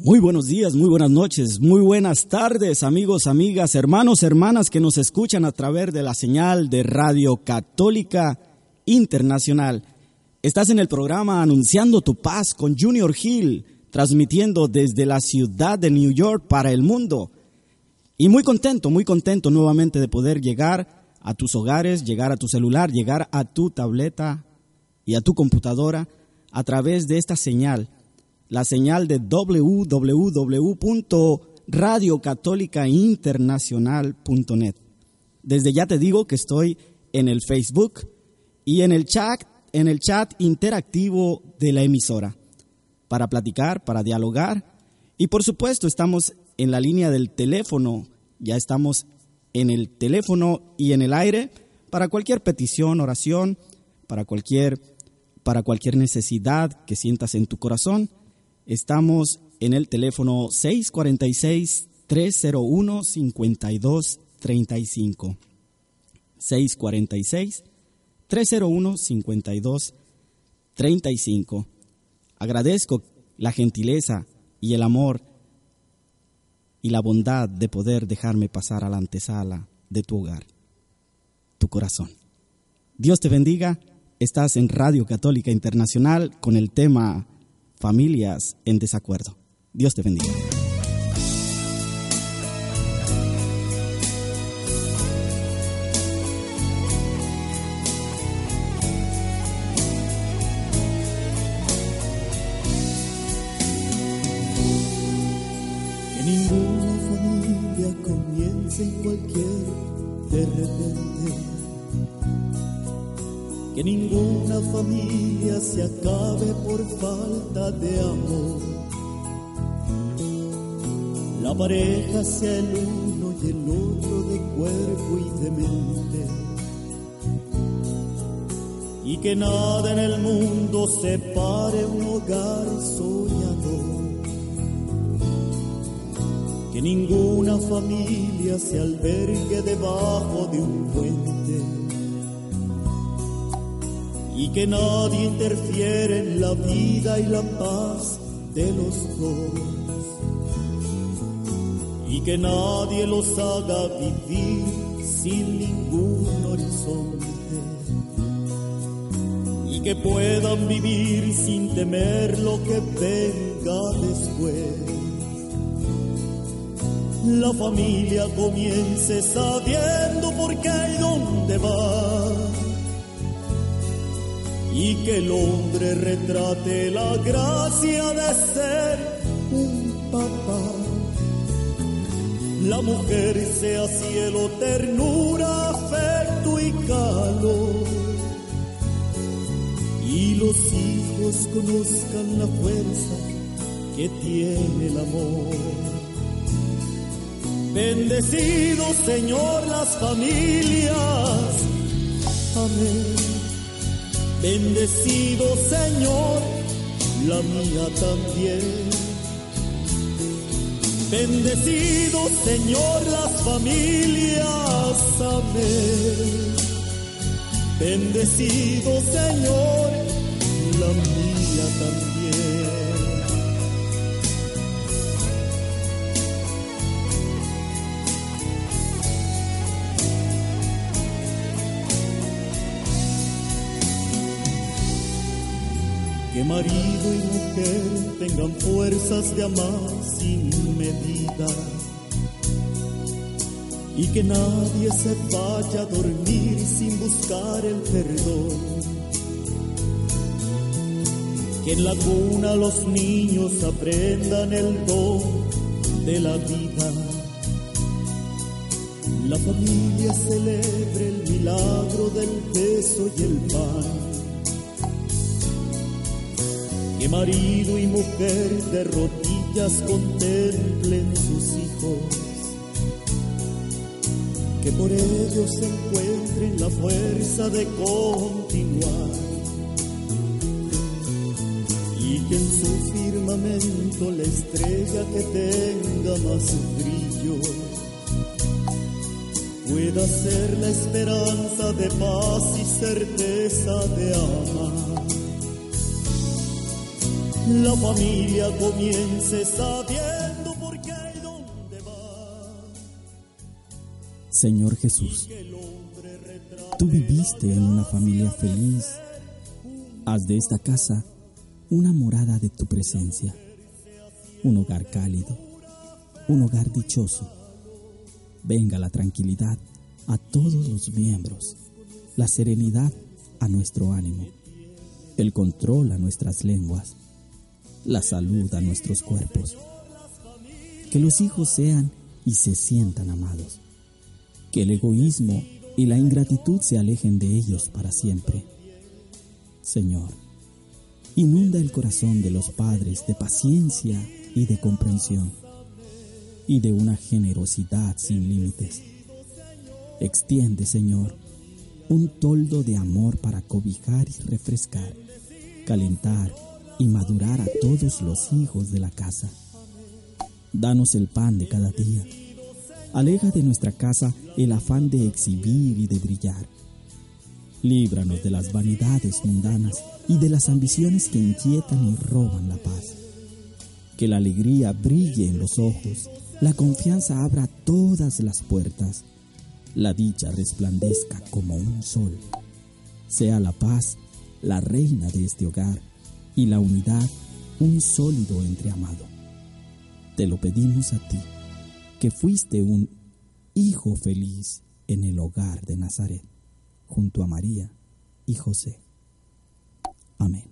Muy buenos días, muy buenas noches, muy buenas tardes, amigos, amigas, hermanos, hermanas que nos escuchan a través de la señal de Radio Católica Internacional. Estás en el programa Anunciando tu Paz con Junior Hill, transmitiendo desde la ciudad de New York para el mundo. Y muy contento, muy contento nuevamente de poder llegar a tus hogares, llegar a tu celular, llegar a tu tableta y a tu computadora a través de esta señal, la señal de www.radiocatólicainternacional.net. Desde ya te digo que estoy en el Facebook y en el chat, en el chat interactivo de la emisora para platicar, para dialogar y por supuesto estamos en la línea del teléfono, ya estamos en el teléfono y en el aire para cualquier petición, oración, para cualquier para cualquier necesidad que sientas en tu corazón. Estamos en el teléfono 646 301 5235. 646 301 5235. Agradezco la gentileza y el amor y la bondad de poder dejarme pasar a la antesala de tu hogar, tu corazón. Dios te bendiga. Estás en Radio Católica Internacional con el tema Familias en desacuerdo. Dios te bendiga. en cualquier Que ninguna familia se acabe por falta de amor. La pareja sea el uno y el otro de cuerpo y de mente. Y que nada en el mundo separe un hogar soñador que ninguna familia se albergue debajo de un puente y que nadie interfiere en la vida y la paz de los dos y que nadie los haga vivir sin ningún horizonte. Y que puedan vivir sin temer lo que venga después. La familia comience sabiendo por qué y dónde va. Y que el hombre retrate la gracia de ser un papá. La mujer sea cielo, ternura, afecto y calor. Y los hijos conozcan la fuerza que tiene el amor. Bendecido Señor las familias. Amén. Bendecido Señor la mía también. Bendecido Señor las familias. Amén. Bendecido Señor la mía también. Marido y mujer tengan fuerzas de amar sin medida. Y que nadie se vaya a dormir sin buscar el perdón. Que en la cuna los niños aprendan el don de la vida. La familia celebre el milagro del beso y el pan marido y mujer de rodillas contemplen sus hijos, que por ellos encuentren la fuerza de continuar. Y que en su firmamento la estrella que tenga más brillo pueda ser la esperanza de paz y certeza de amar la familia comience sabiendo por qué y dónde va. Señor Jesús, tú viviste en una familia feliz. Haz de esta casa una morada de tu presencia, un hogar cálido, un hogar dichoso. Venga la tranquilidad a todos los miembros, la serenidad a nuestro ánimo, el control a nuestras lenguas, la salud a nuestros cuerpos. Que los hijos sean y se sientan amados. Que el egoísmo y la ingratitud se alejen de ellos para siempre. Señor, inunda el corazón de los padres de paciencia y de comprensión y de una generosidad sin límites. Extiende, Señor, un toldo de amor para cobijar y refrescar, calentar y madurar a todos los hijos de la casa. Danos el pan de cada día. Aleja de nuestra casa el afán de exhibir y de brillar. Líbranos de las vanidades mundanas y de las ambiciones que inquietan y roban la paz. Que la alegría brille en los ojos, la confianza abra todas las puertas la dicha resplandezca como un sol. Sea la paz la reina de este hogar y la unidad un sólido entreamado. Te lo pedimos a ti, que fuiste un hijo feliz en el hogar de Nazaret, junto a María y José. Amén.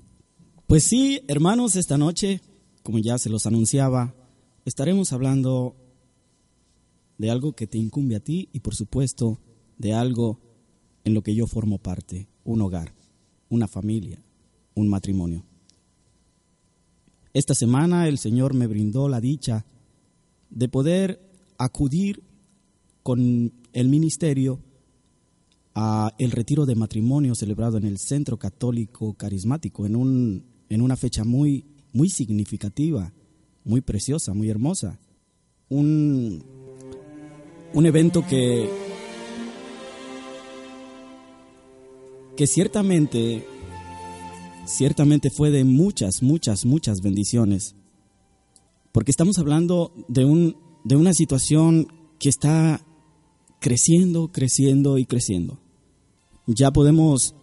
Pues sí, hermanos, esta noche, como ya se los anunciaba, estaremos hablando de algo que te incumbe a ti y por supuesto de algo en lo que yo formo parte, un hogar, una familia, un matrimonio. Esta semana el Señor me brindó la dicha de poder acudir con el ministerio a el retiro de matrimonio celebrado en el Centro Católico Carismático en, un, en una fecha muy, muy significativa, muy preciosa, muy hermosa. Un, un evento que, que ciertamente, ciertamente fue de muchas, muchas, muchas bendiciones. Porque estamos hablando de, un, de una situación que está creciendo, creciendo y creciendo. Ya podemos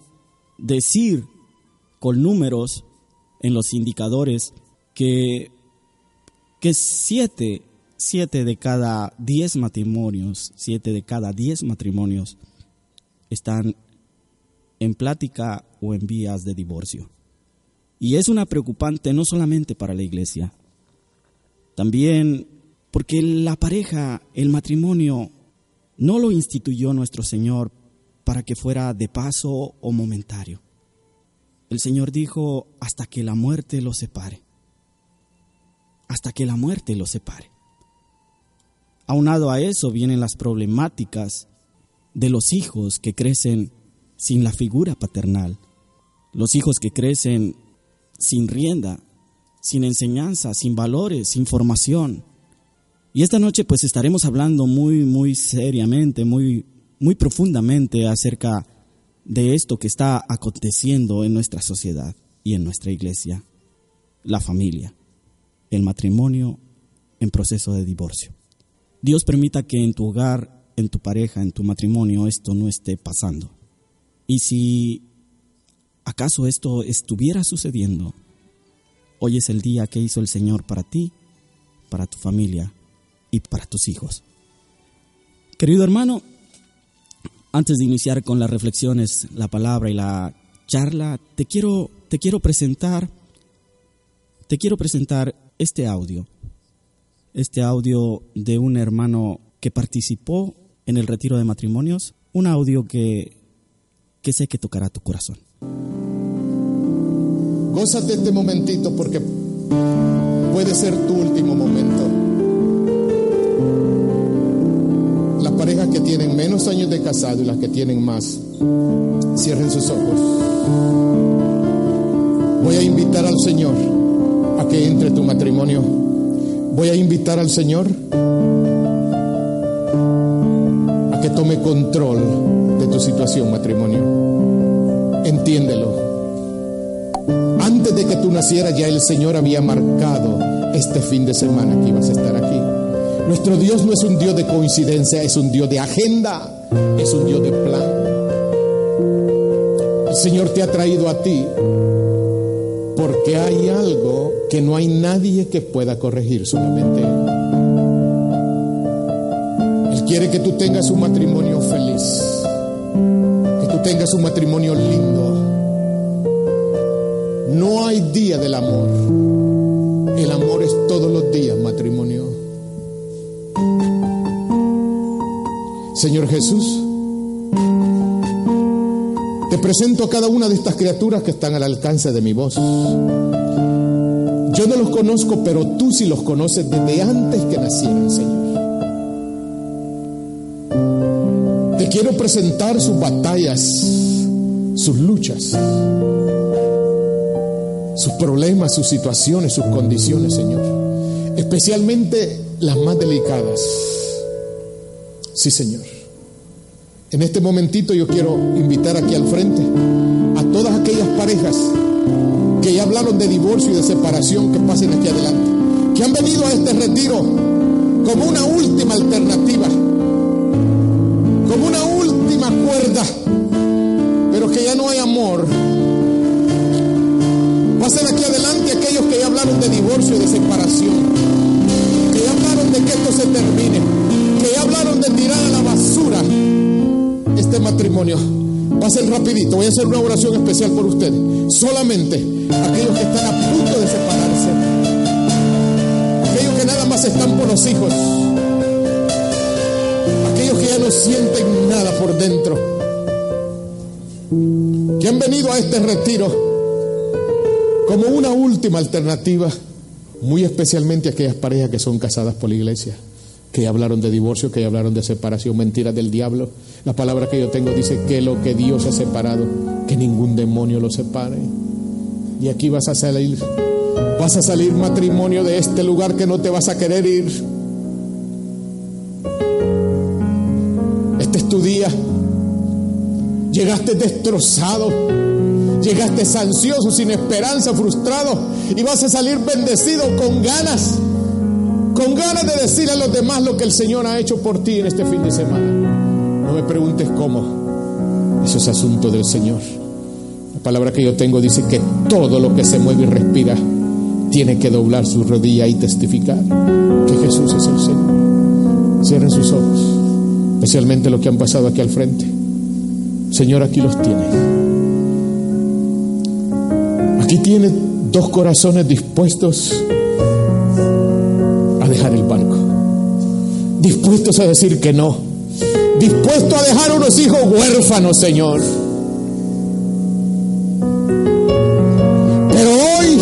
decir con números en los indicadores que, que siete siete de cada diez matrimonios, siete de cada diez matrimonios están en plática o en vías de divorcio. Y es una preocupante no solamente para la iglesia, también porque la pareja, el matrimonio, no lo instituyó nuestro Señor para que fuera de paso o momentario. El Señor dijo hasta que la muerte lo separe. Hasta que la muerte lo separe. Aunado a eso vienen las problemáticas de los hijos que crecen sin la figura paternal, los hijos que crecen sin rienda, sin enseñanza, sin valores, sin formación. Y esta noche pues estaremos hablando muy, muy seriamente, muy, muy profundamente acerca de esto que está aconteciendo en nuestra sociedad y en nuestra iglesia, la familia, el matrimonio en proceso de divorcio. Dios permita que en tu hogar, en tu pareja, en tu matrimonio, esto no esté pasando. Y si acaso esto estuviera sucediendo, hoy es el día que hizo el Señor para ti, para tu familia y para tus hijos. Querido hermano, antes de iniciar con las reflexiones, la palabra y la charla, te quiero, te quiero presentar, te quiero presentar este audio este audio de un hermano que participó en el retiro de matrimonios, un audio que, que sé que tocará tu corazón. Gózate este momentito porque puede ser tu último momento. Las parejas que tienen menos años de casado y las que tienen más, cierren sus ojos. Voy a invitar al Señor a que entre tu matrimonio Voy a invitar al Señor a que tome control de tu situación matrimonio. Entiéndelo. Antes de que tú nacieras ya el Señor había marcado este fin de semana que ibas a estar aquí. Nuestro Dios no es un Dios de coincidencia, es un Dios de agenda, es un Dios de plan. El Señor te ha traído a ti porque hay algo que no hay nadie que pueda corregir, solamente Él. Él quiere que tú tengas un matrimonio feliz, tengas un matrimonio lindo. No hay día del amor. El amor es todos los días matrimonio. Señor Jesús, te presento a cada una de estas criaturas que están al alcance de mi voz. Yo no los conozco, pero tú sí los conoces desde antes que nacieran, Señor. Quiero presentar sus batallas, sus luchas, sus problemas, sus situaciones, sus condiciones, Señor. Especialmente las más delicadas. Sí, Señor. En este momentito yo quiero invitar aquí al frente a todas aquellas parejas que ya hablaron de divorcio y de separación que pasen aquí adelante, que han venido a este retiro como una última alternativa, ya no hay amor. Pasen aquí adelante aquellos que ya hablaron de divorcio y de separación, que ya hablaron de que esto se termine, que ya hablaron de tirar a la basura este matrimonio. Pasen rapidito, voy a hacer una oración especial por ustedes. Solamente aquellos que están a punto de separarse. Aquellos que nada más están por los hijos. Aquellos que ya no sienten nada por dentro. Que han venido a este retiro como una última alternativa. Muy especialmente aquellas parejas que son casadas por la iglesia que hablaron de divorcio, que hablaron de separación, mentiras del diablo. La palabra que yo tengo dice que lo que Dios ha separado, que ningún demonio lo separe. Y aquí vas a salir, vas a salir matrimonio de este lugar que no te vas a querer ir. Llegaste destrozado, llegaste ansioso, sin esperanza, frustrado y vas a salir bendecido con ganas con ganas de decir a los demás lo que el Señor ha hecho por ti en este fin de semana. No me preguntes cómo. Eso es asunto del Señor. La palabra que yo tengo dice que todo lo que se mueve y respira tiene que doblar su rodilla y testificar que Jesús es el Señor. Cierren sus ojos, especialmente los que han pasado aquí al frente. Señor, aquí los tiene. Aquí tiene dos corazones dispuestos dejar el barco, dispuestos a decir que no, dispuestos a dejar unos hijos huérfanos, Señor. Pero hoy,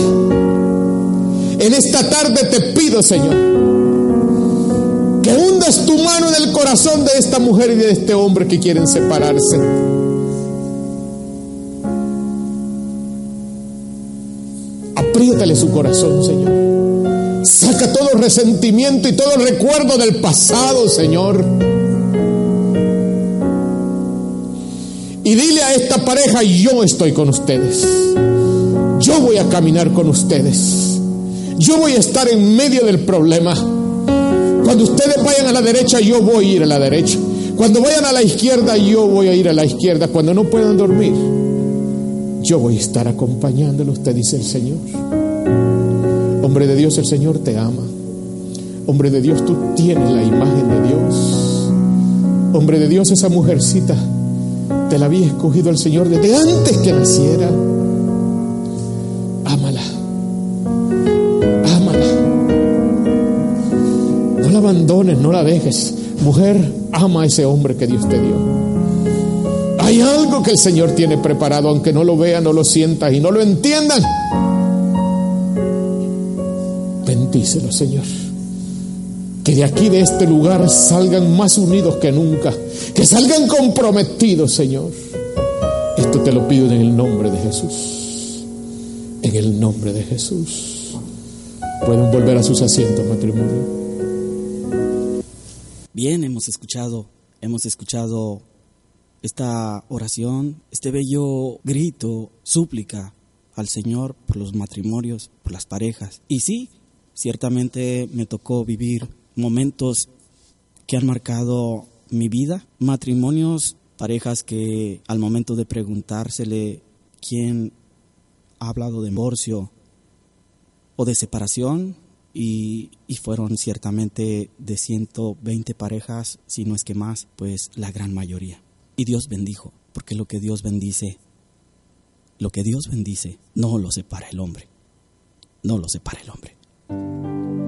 en esta tarde te pido, Señor, que hundas tu mano en el corazón de esta mujer y de este hombre que quieren separarse. Apriétale su corazón, Señor. Saca todo resentimiento y todo recuerdo del pasado, Señor. Y dile a esta pareja, yo estoy con ustedes. Yo voy a caminar con ustedes. Yo voy a estar en medio del problema. Cuando ustedes vayan a la derecha, yo voy a ir a la derecha. Cuando vayan a la izquierda, yo voy a ir a la izquierda. Cuando no puedan dormir, yo voy a estar acompañándolo, usted dice el Señor. Hombre de Dios, el Señor te ama. Hombre de Dios, tú tienes la imagen de Dios. Hombre de Dios, esa mujercita, te la había escogido el Señor desde antes que naciera. Ámala. Ámala. No la abandones, no la dejes. Mujer, ama a ese hombre que Dios te dio. Hay algo que el Señor tiene preparado, aunque no lo vean, no lo sientas y no lo entiendan. Bendícelo, Señor. Que de aquí, de este lugar, salgan más unidos que nunca. Que salgan comprometidos, Señor. Esto te lo pido en el nombre de Jesús. En el nombre de Jesús. Pueden volver a sus asientos, matrimonio. Bien, hemos escuchado, hemos escuchado esta oración, este bello grito, súplica al Señor por los matrimonios, por las parejas. Y sí, ciertamente me tocó vivir momentos que han marcado mi vida, matrimonios, parejas que al momento de preguntársele quién ha hablado de divorcio o de separación, y, y, fueron ciertamente de 120 parejas, si no es que más, pues la gran mayoría. Y Dios bendijo, porque lo que Dios bendice, lo que Dios bendice, no lo separa el hombre, no lo separa el hombre. Amen.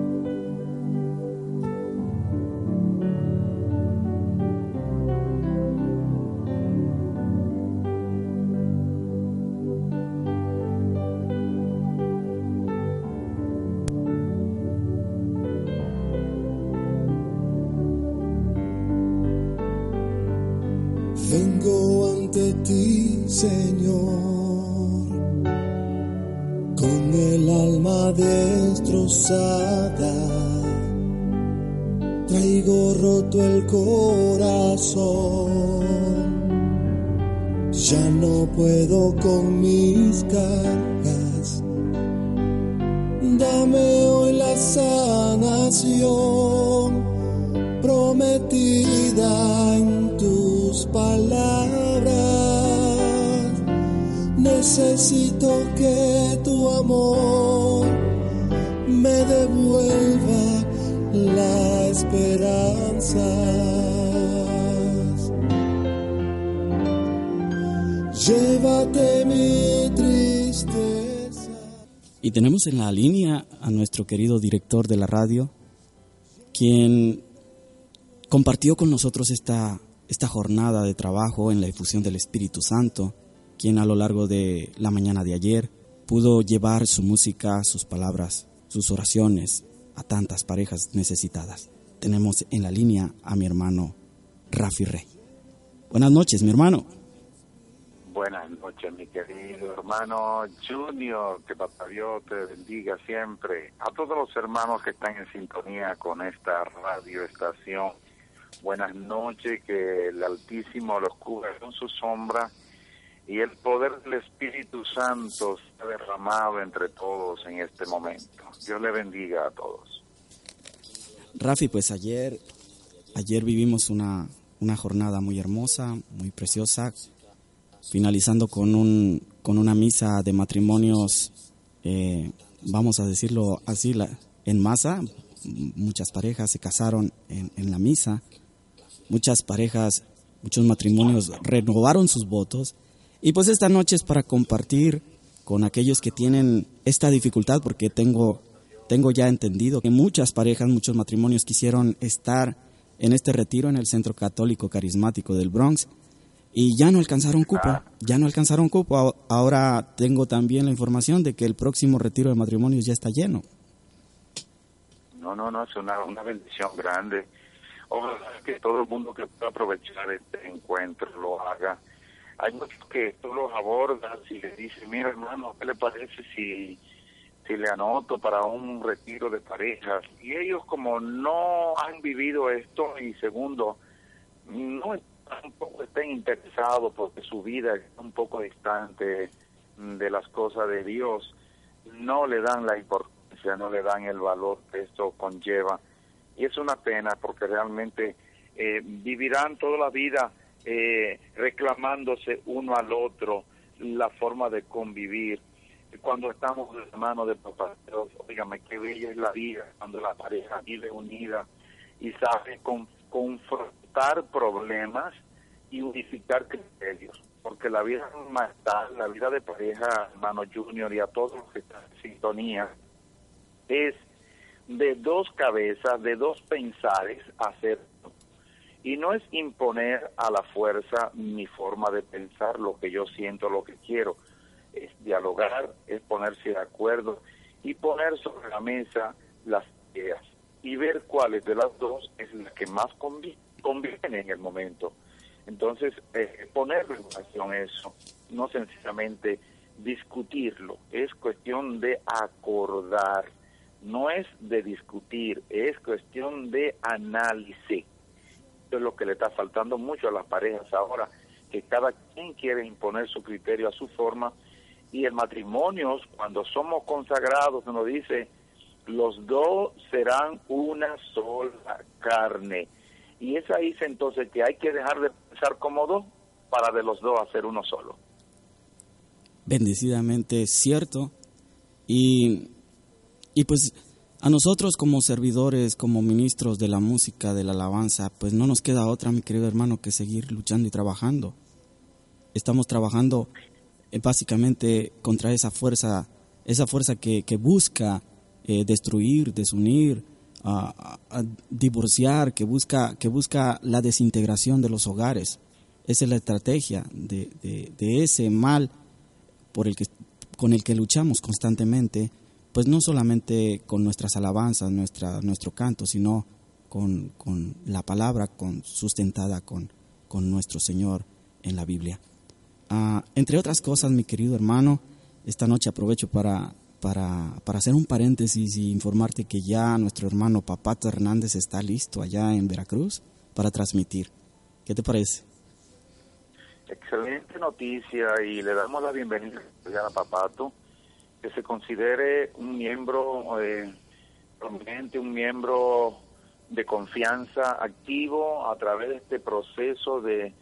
En la línea a nuestro querido director de la radio, quien compartió con nosotros esta, esta jornada de trabajo en la difusión del Espíritu Santo, quien a lo largo de la mañana de ayer pudo llevar su música, sus palabras sus oraciones a tantas parejas necesitadas. Tenemos en la línea a mi hermano Rafi Rey. Buenas noches, mi hermano. Buenas noches, mi querido hermano Junior, que Papá Dios te bendiga siempre. A todos los hermanos que están en sintonía con esta radioestación, buenas noches, que el Altísimo los cubra con su sombra y el poder del Espíritu Santo se ha derramado entre todos en este momento. Dios le bendiga a todos. Rafi, pues ayer, ayer vivimos una, una jornada muy hermosa, muy preciosa, finalizando con, un, con una misa de matrimonios, eh, vamos a decirlo así, en masa. Muchas parejas se casaron en, en la misa, muchas parejas, muchos matrimonios renovaron sus votos. Y pues esta noche es para compartir con aquellos que tienen esta dificultad, porque tengo, tengo ya entendido que muchas parejas, muchos matrimonios quisieron estar en este retiro en el Centro Católico Carismático del Bronx y ya no alcanzaron cupo, ya no alcanzaron cupo. Ahora tengo también la información de que el próximo retiro de matrimonios ya está lleno. No, no, no, es una, una bendición grande. Ojalá que todo el mundo que pueda aprovechar este encuentro lo haga hay muchos que tú los abordas y le dices, mira hermano, ¿qué le parece si, si le anoto para un retiro de parejas? Y ellos como no han vivido esto y segundo, no tampoco estén interesados porque su vida es un poco distante de las cosas de Dios, no le dan la importancia, no le dan el valor que esto conlleva. Y es una pena porque realmente eh, vivirán toda la vida eh, reclamándose uno al otro la forma de convivir. Cuando estamos de mano de papá Dios, oígame, qué bella es la vida cuando la pareja vive unida y sabe confrontar problemas y unificar criterios. Porque la vida la vida de pareja, hermano Junior y a todos los que están en sintonía, es de dos cabezas, de dos pensares hacer y no es imponer a la fuerza mi forma de pensar, lo que yo siento, lo que quiero. Es dialogar, es ponerse de acuerdo y poner sobre la mesa las ideas y ver cuáles de las dos es la que más conviene en el momento. Entonces, eh, poner en relación eso, no sencillamente discutirlo, es cuestión de acordar, no es de discutir, es cuestión de análisis es lo que le está faltando mucho a las parejas ahora, que cada quien quiere imponer su criterio a su forma Y el matrimonio, cuando somos consagrados, nos dice, los dos serán una sola carne. Y es ahí entonces que hay que dejar de pensar como dos para de los dos hacer uno solo. Bendecidamente cierto. Y, y pues a nosotros como servidores, como ministros de la música, de la alabanza, pues no nos queda otra, mi querido hermano, que seguir luchando y trabajando. Estamos trabajando eh, básicamente contra esa fuerza, esa fuerza que, que busca eh, destruir, desunir, a, divorciar, que busca, que busca la desintegración de los hogares. Esa es la estrategia de, de, ese mal por el que, con el que luchamos constantemente pues no solamente con nuestras alabanzas, nuestra, nuestro canto, sino con, la palabra con, sustentada con, con nuestro Señor en la Biblia. Ah, entre otras cosas, mi querido hermano, esta noche aprovecho para, para, para, hacer un paréntesis y informarte que ya nuestro hermano Papato Hernández está listo allá en Veracruz para transmitir. ¿Qué te parece? Excelente noticia y le damos la bienvenida a Papato que se considere un miembro eh, prominente, un miembro de confianza activo a través de este proceso de,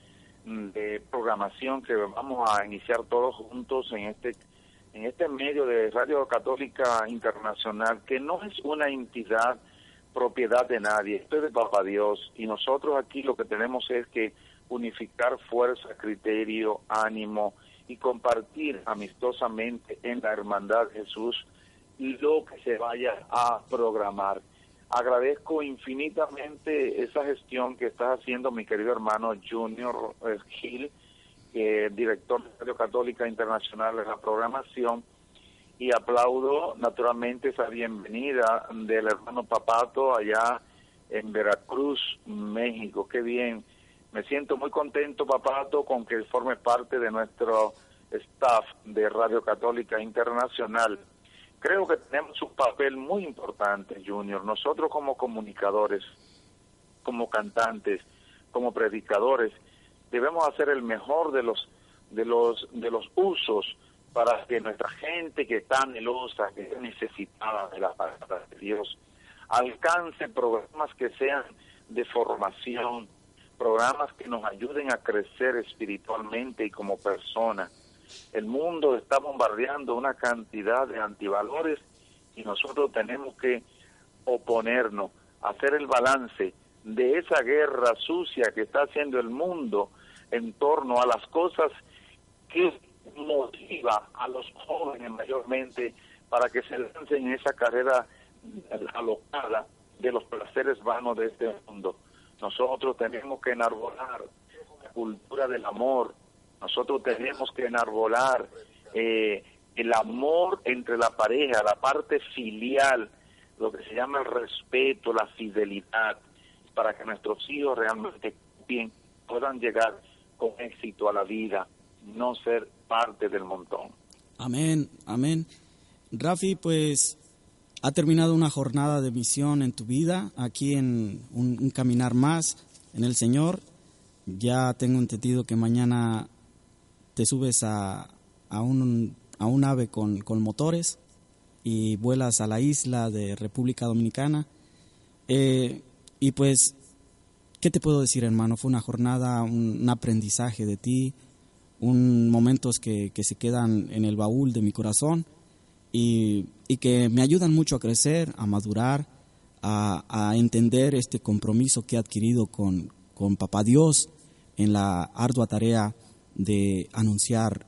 programación que vamos a iniciar todos juntos en este en este medio de Radio Católica Internacional, que no es una entidad propiedad de nadie, esto es de Papá Dios, y nosotros aquí lo que tenemos es que unificar fuerza, criterio, ánimo y compartir amistosamente en la hermandad Jesús lo que se vaya a programar. Agradezco infinitamente esa gestión que está haciendo mi querido hermano Junior eh, Gil, director de Radio Católica Internacional de la programación, y aplaudo naturalmente esa bienvenida del hermano Papato allá en Veracruz, México. Qué bien me siento muy contento, Papato, con que forme parte de nuestro staff de Radio Católica Internacional. Creo que tenemos un papel muy importante, Junior. Nosotros como comunicadores, como cantantes, como predicadores, debemos hacer el mejor de los de los de los usos para que nuestra gente que está anhelosa, que está necesitada de la palabra de Dios, alcance programas que sean de formación, programas que nos ayuden a crecer espiritualmente y como personas. El mundo está bombardeando una cantidad de antivalores y nosotros tenemos que oponernos, hacer el balance de esa guerra sucia que está haciendo el mundo en torno a las cosas que motiva a los jóvenes mayormente para que se lancen en esa carrera alocada de los placeres vanos de este mundo. Nosotros tenemos que enarbolar la cultura del amor. Nosotros tenemos que enarbolar eh, el amor entre la pareja, la parte filial, lo que se llama el respeto, la fidelidad, para que nuestros hijos realmente bien puedan llegar con éxito a la vida, no ser parte del montón. Amén, amén. Rafi, pues ha terminado una jornada de misión en tu vida, aquí en un, caminar más en el Señor. Ya tengo entendido que mañana te subes a, a, un, a un ave con, con, motores y vuelas a la isla de República Dominicana. Eh, y pues, ¿qué te puedo decir, hermano? Fue una jornada, un, aprendizaje de ti, un momentos que, que se quedan en el baúl de mi corazón y, que me ayudan mucho a crecer, a madurar, a, entender este compromiso que he adquirido con, con Papá Dios en la ardua tarea de anunciar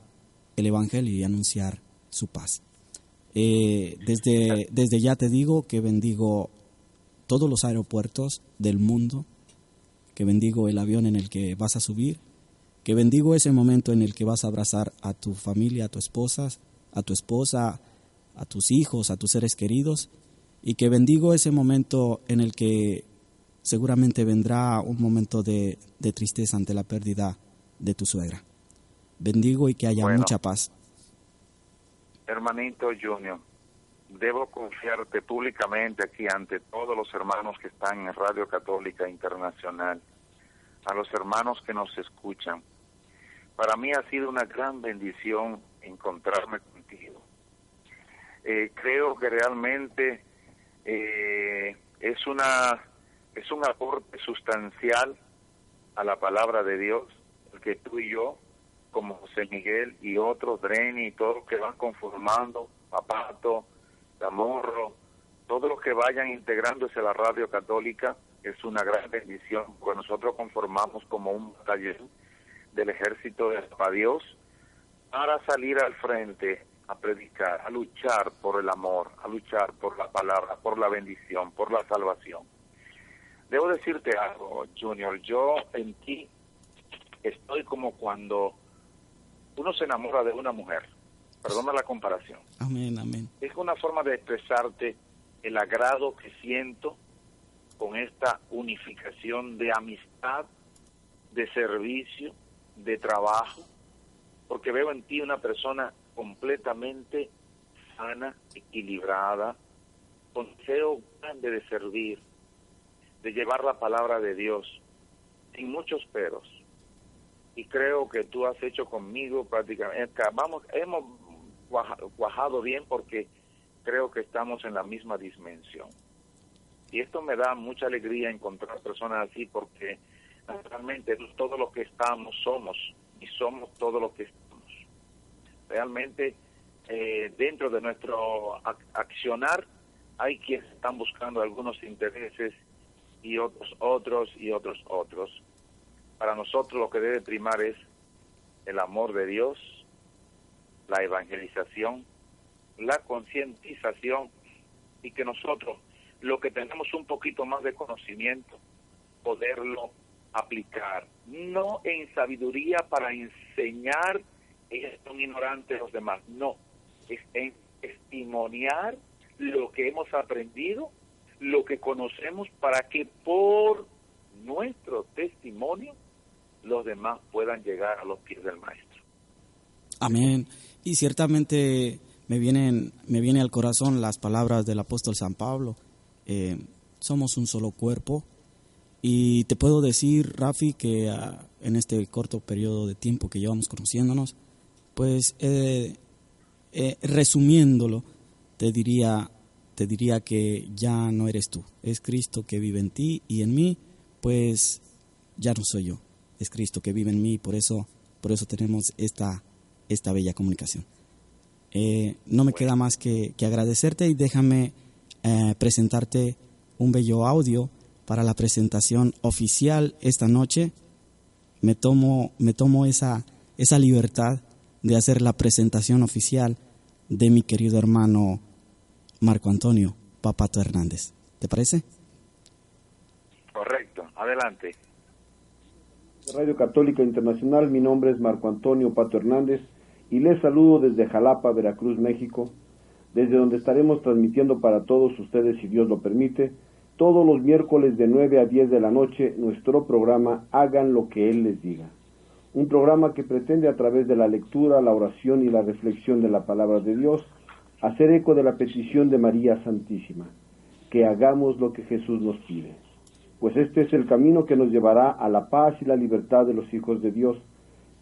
el Evangelio y anunciar su paz. Eh, desde, desde ya te digo que bendigo todos los aeropuertos del mundo, que bendigo el avión en el que vas a subir, que bendigo ese momento en el que vas a abrazar a tu familia, a tu esposa, a tu esposa, a tus hijos, a tus seres queridos, y que bendigo ese momento en el que seguramente vendrá un momento de, tristeza ante la pérdida de tu suegra. Bendigo y que haya mucha paz. Hermanito Junior, debo confiarte públicamente aquí ante todos los hermanos que están en Radio Católica Internacional, a los hermanos que nos escuchan. Para mí ha sido una gran bendición encontrarme con eh, creo que realmente eh, es una es un aporte sustancial a la palabra de Dios, el que tú y yo, como José Miguel y otros, Dreni y todos los que van conformando, Papato, Zamorro, todos los que vayan integrándose a la radio católica, es una gran bendición, porque nosotros conformamos como un batallón del ejército de Dios para salir al frente a predicar, a luchar por el amor, a luchar por la palabra, por la bendición, por la salvación. Debo decirte algo, Junior, yo en ti estoy como cuando uno se enamora de una mujer. Perdona la comparación. Amén, amén. Es una forma de expresarte el agrado que siento con esta unificación de amistad, de servicio, de trabajo, porque veo en ti una persona completamente sana, equilibrada, con deseo grande de servir, de llevar la palabra de Dios, sin muchos peros. Y creo que tú has hecho conmigo prácticamente, vamos, hemos cuajado bien porque creo que estamos en la misma dimensión. Y esto me da mucha alegría encontrar personas así porque naturalmente todo lo que estamos somos y somos todo lo que estamos. Realmente eh, dentro de nuestro accionar hay quienes están buscando algunos intereses y otros otros y otros otros. Para nosotros lo que debe primar es el amor de Dios, la evangelización, la concientización y que nosotros, lo que tenemos un poquito más de conocimiento, poderlo aplicar, no en sabiduría para enseñar, ellos son ignorantes los demás, no, es en testimoniar lo que hemos aprendido, lo que conocemos, para que por nuestro testimonio los demás puedan llegar a los pies del Maestro. Amén. Y ciertamente me vienen, me viene al corazón las palabras del apóstol San Pablo. Eh, somos un solo cuerpo. Y te puedo decir, Rafi, que ah, en este corto periodo de tiempo que llevamos conociéndonos, pues eh, resumiéndolo, te diría, te diría que ya no eres tú, es Cristo que vive en ti y en mí, pues ya no soy yo, es Cristo que vive en mí, por eso, por eso tenemos esta, esta bella comunicación. Eh, no me queda más que, agradecerte y déjame eh, presentarte un bello audio para la presentación oficial esta noche. Me tomo, me tomo esa, esa libertad de hacer la presentación oficial de mi querido hermano Marco Antonio Papato Hernández. ¿Te parece? Correcto, adelante. Radio Católica Internacional, mi nombre es Marco Antonio Pato Hernández y les saludo desde Jalapa, Veracruz, México, desde donde estaremos transmitiendo para todos ustedes, si Dios lo permite, todos los miércoles de 9 a 10 de la noche nuestro programa Hagan lo que Él les diga. Un programa que pretende a través de la lectura, la oración y la reflexión de la palabra de Dios hacer eco de la petición de María Santísima, que hagamos lo que Jesús nos pide. Pues este es el camino que nos llevará a la paz y la libertad de los hijos de Dios,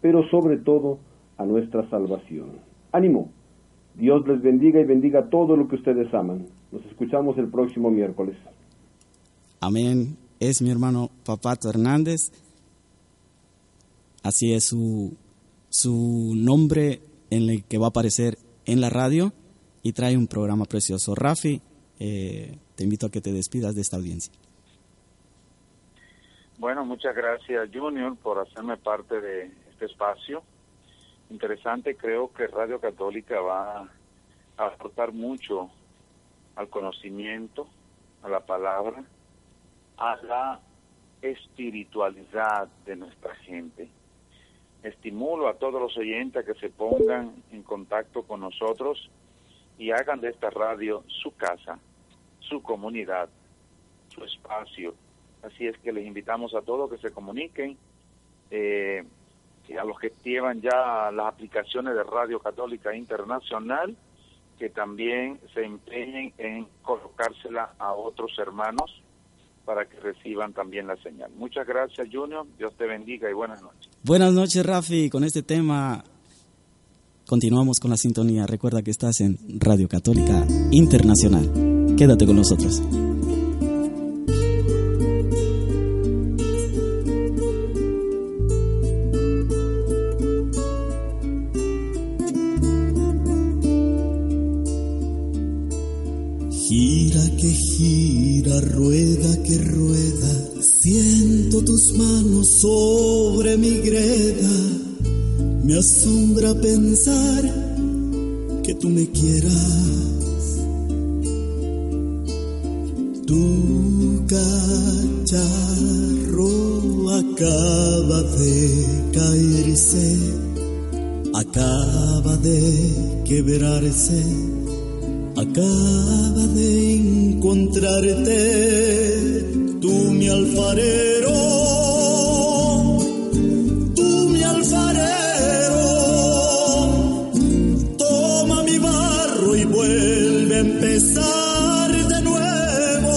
pero sobre todo a nuestra salvación. Ánimo. Dios les bendiga y bendiga todo lo que ustedes aman. Nos escuchamos el próximo miércoles. Amén. Es mi hermano Papato Hernández. Así es su, su nombre en el que va a aparecer en la radio y trae un programa precioso. Rafi, eh, te invito a que te despidas de esta audiencia. Bueno, muchas gracias Junior por hacerme parte de este espacio interesante, creo que Radio Católica va a aportar mucho al conocimiento, a la palabra, a la espiritualidad de nuestra gente. Estimulo a todos los oyentes a que se pongan en contacto con nosotros y hagan de esta radio su casa, su comunidad, su espacio. Así es que les invitamos a todos que se comuniquen. Eh, a los que llevan ya las aplicaciones de Radio Católica Internacional, que también se empeñen en colocársela a otros hermanos para que reciban también la señal. Muchas gracias, Junior. Dios te bendiga y buenas noches. Buenas noches, Rafi. Con este tema Continuamos con la sintonía. Recuerda que estás en Radio Católica Internacional. Quédate con nosotros. Rueda que rueda, siento tus manos sobre mi greda me asombra pensar que tú me quieras. Tu cacharro acaba de caerse, acaba de quebrarse, acaba de encontrarte, tú mi alfarero de nuevo.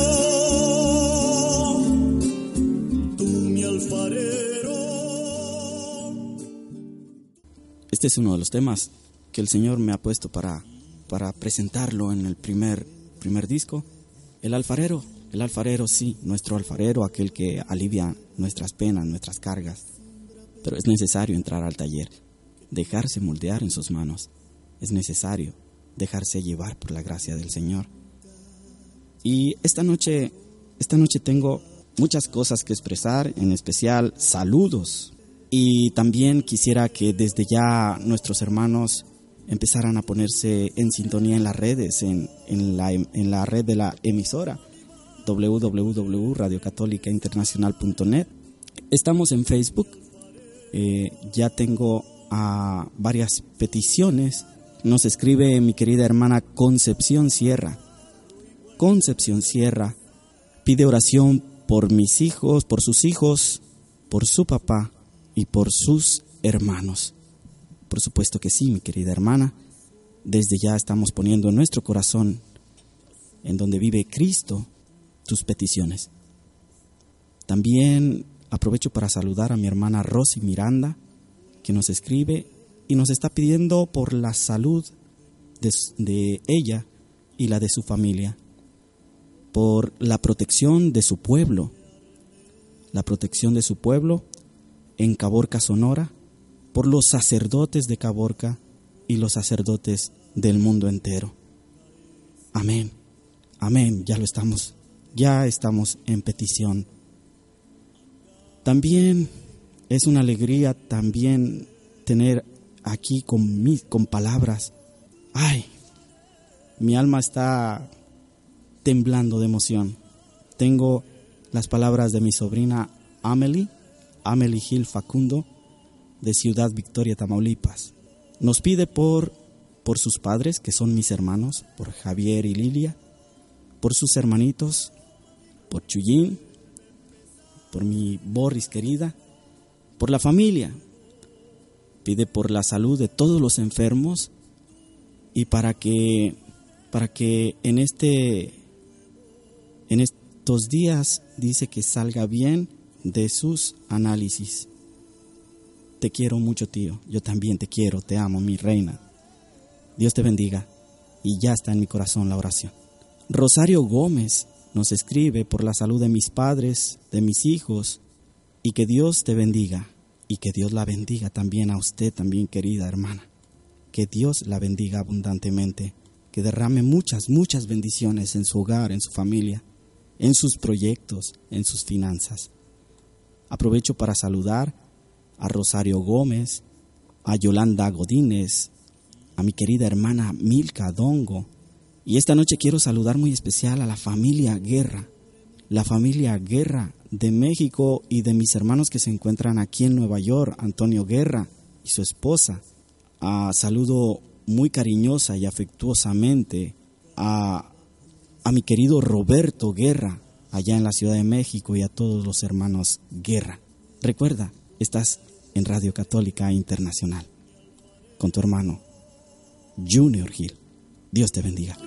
Tú mi alfarero. Este es uno de los temas que el Señor me ha puesto para, para presentarlo en el primer, primer disco. El alfarero, el alfarero sí, nuestro alfarero, aquel que alivia nuestras penas, nuestras cargas. Pero es necesario entrar al taller, dejarse moldear en sus manos. Es necesario dejarse llevar por la gracia del Señor. Y esta noche, esta noche tengo muchas cosas que expresar, en especial saludos. Y también quisiera que desde ya nuestros hermanos empezaran a ponerse en sintonía en las redes, en, en, la, en la red de la emisora www.radiocatólicainternacional.net. Estamos en Facebook, eh, ya tengo varias peticiones nos escribe mi querida hermana Concepción Sierra. Concepción Sierra pide oración por mis hijos, por sus hijos, por su papá y por sus hermanos. Por supuesto que sí, mi querida hermana. Desde ya estamos poniendo en nuestro corazón, en donde vive Cristo, tus peticiones. También aprovecho para saludar a mi hermana Rosy Miranda, que nos escribe y nos está pidiendo por la salud de, ella y la de su familia, por la protección de su pueblo, la protección de su pueblo en Caborca, Sonora, por los sacerdotes de Caborca y los sacerdotes del mundo entero. Amén, amén, ya lo estamos, ya estamos en petición. También es una alegría también tener aquí con, con palabras. Ay, mi alma está temblando de emoción. Tengo las palabras de mi sobrina Amelie, Amelie Gil Facundo, de Ciudad Victoria, Tamaulipas. Nos pide por, por sus padres, que son mis hermanos, por Javier y Lilia, por sus hermanitos, por Chuyín, por mi Boris querida, por la familia, pide por la salud de todos los enfermos y para que para que en este en estos días dice que salga bien de sus análisis. Te quiero mucho, tío. Yo también te quiero, te amo, mi reina. Dios te bendiga. Y ya está en mi corazón la oración. Rosario Gómez nos escribe por la salud de mis padres, de mis hijos, y que Dios te bendiga y que Dios la bendiga también a usted, también querida hermana. Que Dios la bendiga abundantemente, que derrame muchas, muchas bendiciones en su hogar, en su familia, en sus proyectos, en sus finanzas. Aprovecho para saludar a Rosario Gómez, a Yolanda Godínez, a mi querida hermana Milka Dongo. Y esta noche quiero saludar muy especial a la familia Guerra, la familia Guerra de México y de mis hermanos que se encuentran aquí en Nueva York, Antonio Guerra y su esposa. saludo muy cariñosa y afectuosamente a, a mi querido Roberto Guerra, allá en la Ciudad de México, y a todos los hermanos Guerra. Recuerda, estás en Radio Católica Internacional con tu hermano Junior Gil. Dios te bendiga.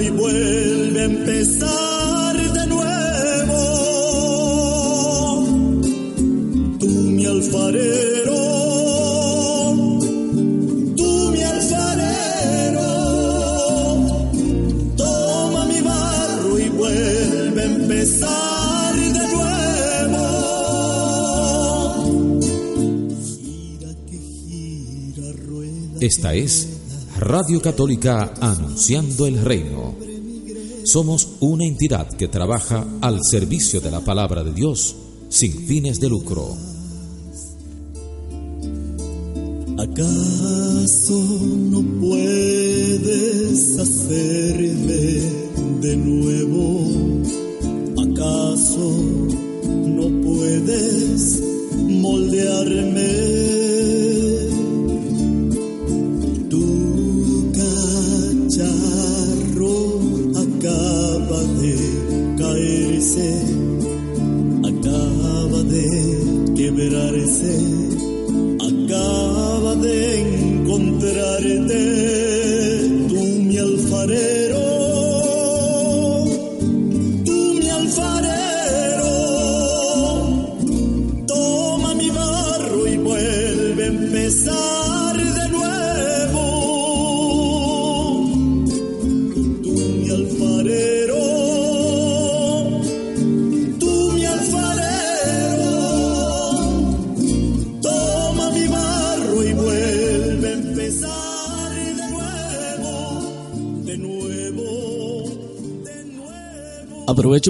y vuelve a empezar Esta es Radio Católica Anunciando el Reino. Somos una entidad que trabaja al servicio de la palabra de Dios sin fines de lucro. ¿Acaso no puedes hacerme de nuevo? ¿Acaso no puedes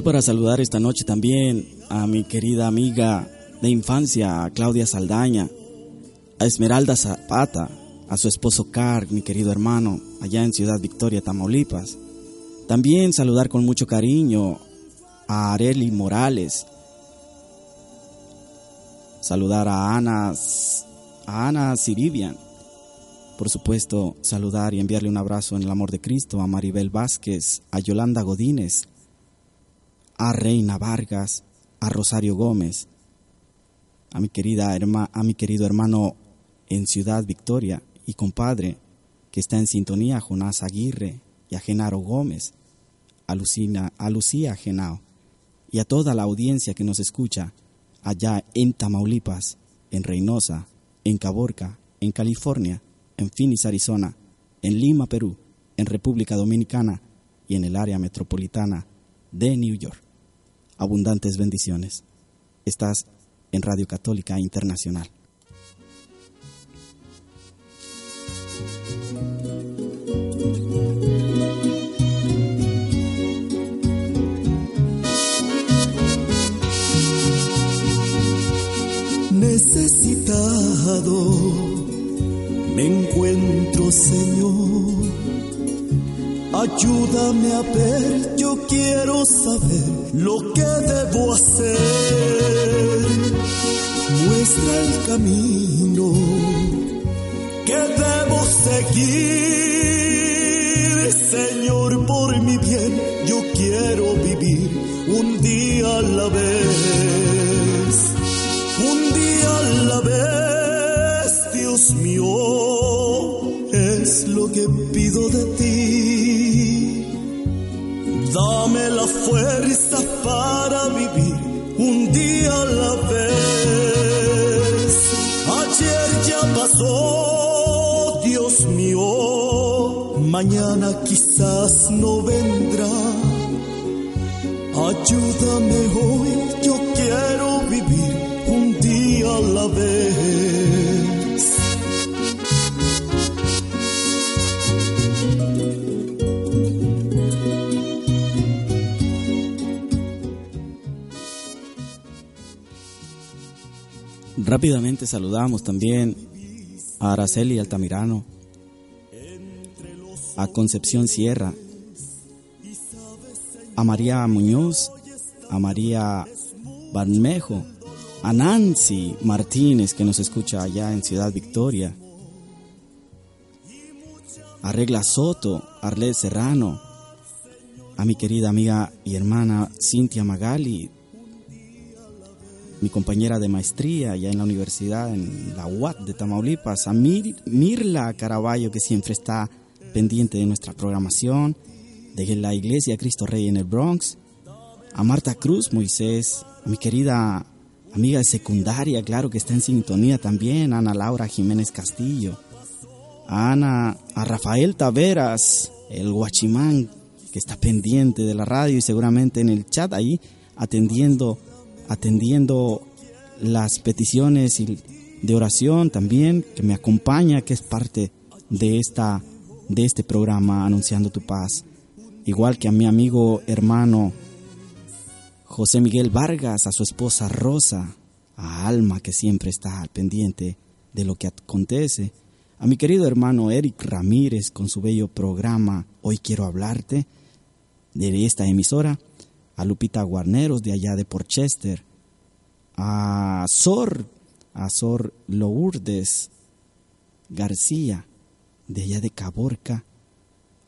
Para saludar esta noche también a mi querida amiga de infancia, Claudia Saldaña, a Esmeralda Zapata, a su esposo Car, mi querido hermano, allá en Ciudad Victoria, Tamaulipas. También saludar con mucho cariño a Areli Morales. Saludar a Ana, a Ana Siribian. Por supuesto, saludar y enviarle un abrazo en el amor de Cristo a Maribel Vázquez, a Yolanda Godínez, a Reina Vargas, a Rosario Gómez, a mi querida herma, a mi querido hermano en Ciudad Victoria y compadre que está en sintonía, Jonás Aguirre y a Genaro Gómez, a, Lucina, a Lucía Genao y a toda la audiencia que nos escucha allá en Tamaulipas, en Reynosa, en Caborca, en California, en Phoenix, Arizona, en Lima, Perú, en República Dominicana y en el área metropolitana de New York. Abundantes bendiciones. Estás en Radio Católica Internacional. Necesitado me encuentro, Señor. Ayúdame a ver, yo quiero saber lo que debo hacer. Muestra el camino que debo seguir, Señor, fuerza para vivir un día a la vez. Ayer ya pasó, Dios mío, mañana quizás no vendrá. Ayúdame hoy, yo quiero vivir un día a la vez. Rápidamente saludamos también a Araceli Altamirano, a Concepción Sierra, a María Muñoz, a María Barmejo, a Nancy Martínez que nos escucha allá en Ciudad Victoria, a Regla Soto, a Arlet Serrano, a mi querida amiga y hermana Cintia Magali, mi compañera de maestría allá en la universidad, en la UAT de Tamaulipas, a Mir- Mirla Caraballo, que siempre está pendiente de nuestra programación, de la Iglesia Cristo Rey en el Bronx, a Marta Cruz Moisés, a mi querida amiga de secundaria, claro que está en sintonía también, Ana Laura Jiménez Castillo, a Ana, a Rafael Taveras, el guachimán, que está pendiente de la radio y seguramente en el chat ahí atendiendo, atendiendo las peticiones de oración también, que me acompaña, que es parte de, esta, de este programa Anunciando tu Paz. Igual que a mi amigo hermano José Miguel Vargas, a su esposa Rosa, a Alma, que siempre está al pendiente de lo que acontece, a mi querido hermano Eric Ramírez con su bello programa Hoy quiero hablarte de esta emisora, a Lupita Guarneros de allá de Porchester, a Sor, a Sor Lourdes García de allá de Caborca,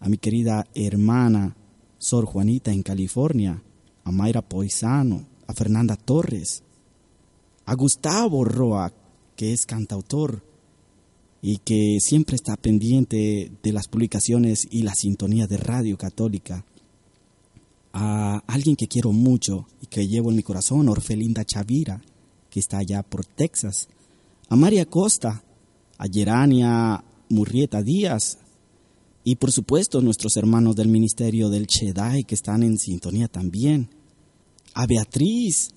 a mi querida hermana Sor Juanita en California, a Mayra Poisano, a Fernanda Torres, a Gustavo Roa, que es cantautor y que siempre está pendiente de las publicaciones y la sintonía de Radio Católica, a alguien que quiero mucho y que llevo en mi corazón, Orfelinda Chavira, que está allá por Texas, a María Costa, a Gerania Murrieta Díaz, y por supuesto nuestros hermanos del Ministerio del Chedai que están en sintonía también, a Beatriz,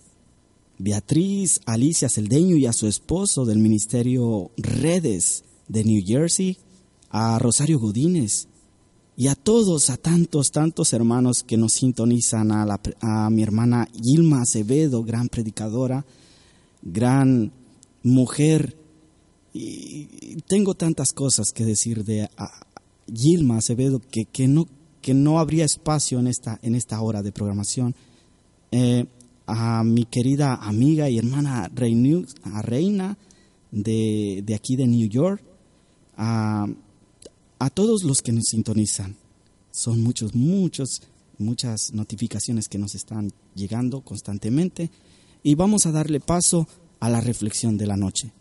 Beatriz Alicia Celdeño y a su esposo del Ministerio Redes de New Jersey, a Rosario Godínez, y a todos, a tantos, tantos hermanos que nos sintonizan, a, mi hermana Gilma Acevedo, gran predicadora, gran mujer. Y tengo tantas cosas que decir de Gilma Acevedo que, que, no, que no habría espacio en esta, en esta hora de programación. Eh, a mi querida amiga y hermana Reina de, de aquí de New York, a a todos los que nos sintonizan. Son muchos, muchos, muchas notificaciones que nos están llegando constantemente y vamos a darle paso a la reflexión de la noche.